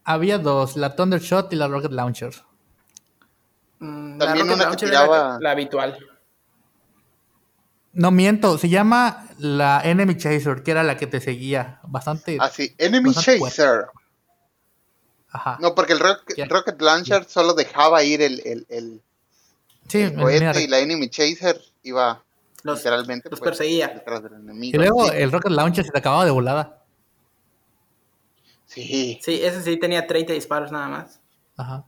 Había dos, la Thundershot y la Rocket Launcher. Mm, También la Rocket tiraba... la, habitual. No miento, se llama la Enemy Chaser, que era la que te seguía. Bastante. Ah, sí, Enemy Chaser. No, porque el Rocket, Launcher solo dejaba ir el, el, el, cohete y la Enemy Chaser iba literalmente los pues, perseguía. Detrás del enemigo. Y luego el Rocket Launcher se te acababa de volada. Sí. Sí, ese sí tenía 30 disparos nada más. Ajá.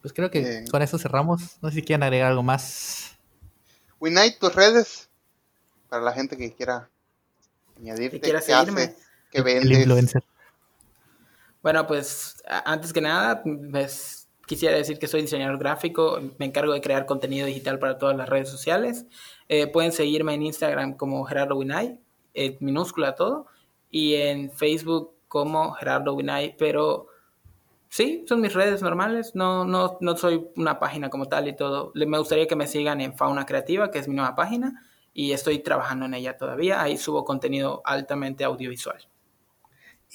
Pues creo que con eso cerramos. No sé si quieren agregar algo más. Winnight, tus redes. Para la gente que quiera añadirte. Que quiera seguirme. que vendes. El influencer. Bueno, pues antes que nada, pues, quisiera decir que soy diseñador gráfico, me encargo de crear contenido digital para todas las redes sociales. Eh, pueden seguirme en Instagram como Gerardo Winay, minúscula todo, y en Facebook como Gerardo Winay, pero sí, son mis redes normales, no, no, no soy una página como tal y todo. Me gustaría que me sigan en Fauna Creativa, que es mi nueva página, y estoy trabajando en ella todavía. Ahí subo contenido altamente audiovisual.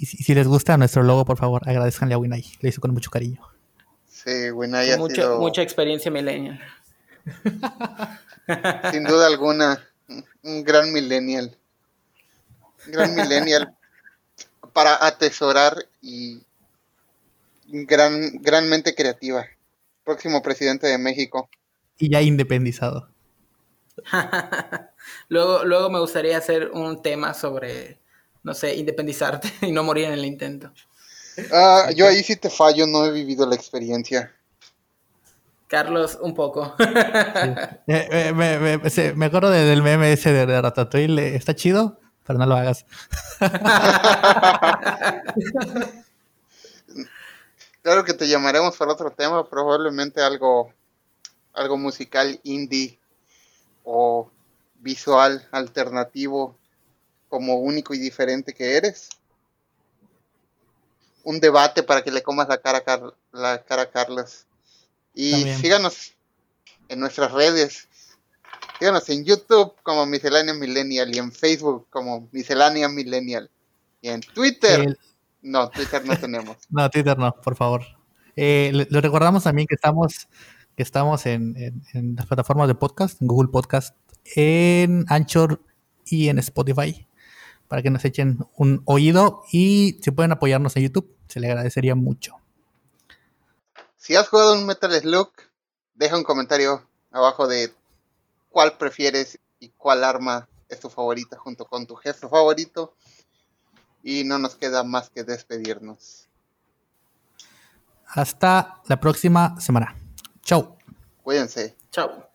Y si, les gusta nuestro logo, por favor, agradezcanle a Winay. Le hizo con mucho cariño. Sí, Winay ha mucha, mucha experiencia millennial. Sin duda alguna, un gran millennial. Un gran millennial para atesorar y gran, granmente creativa. Próximo presidente de México. Y ya independizado. luego, luego me gustaría hacer un tema sobre no sé, independizarte y no morir en el intento. Ah, yo ahí sí te fallo, no he vivido la experiencia. Carlos, un poco. Eh, eh, me, me, acuerdo del meme ese de, Ratatouille, está chido, pero no lo hagas. Claro que te llamaremos para otro tema, probablemente algo, algo musical indie o visual alternativo como único y diferente que eres. Un debate para que le comas la cara a, Car la cara a Carlos. Y También. síganos en nuestras redes. Síganos en YouTube como Miscelánea Millennial y en Facebook como Miscelánea Millennial. Y en Twitter. El- No, Twitter no tenemos. no, Twitter no, por favor. Eh, le recordamos también que estamos, que estamos en, en- en las plataformas de podcast, en Google Podcast, en Anchor y en Spotify, para que nos echen un oído y si pueden apoyarnos en YouTube, se le agradecería mucho. Si has jugado un Metal Slug, deja un comentario abajo de cuál prefieres y cuál arma es tu favorita junto con tu jefe favorito. Y no nos queda más que despedirnos. Hasta la próxima semana. Chau. Cuídense. Chao.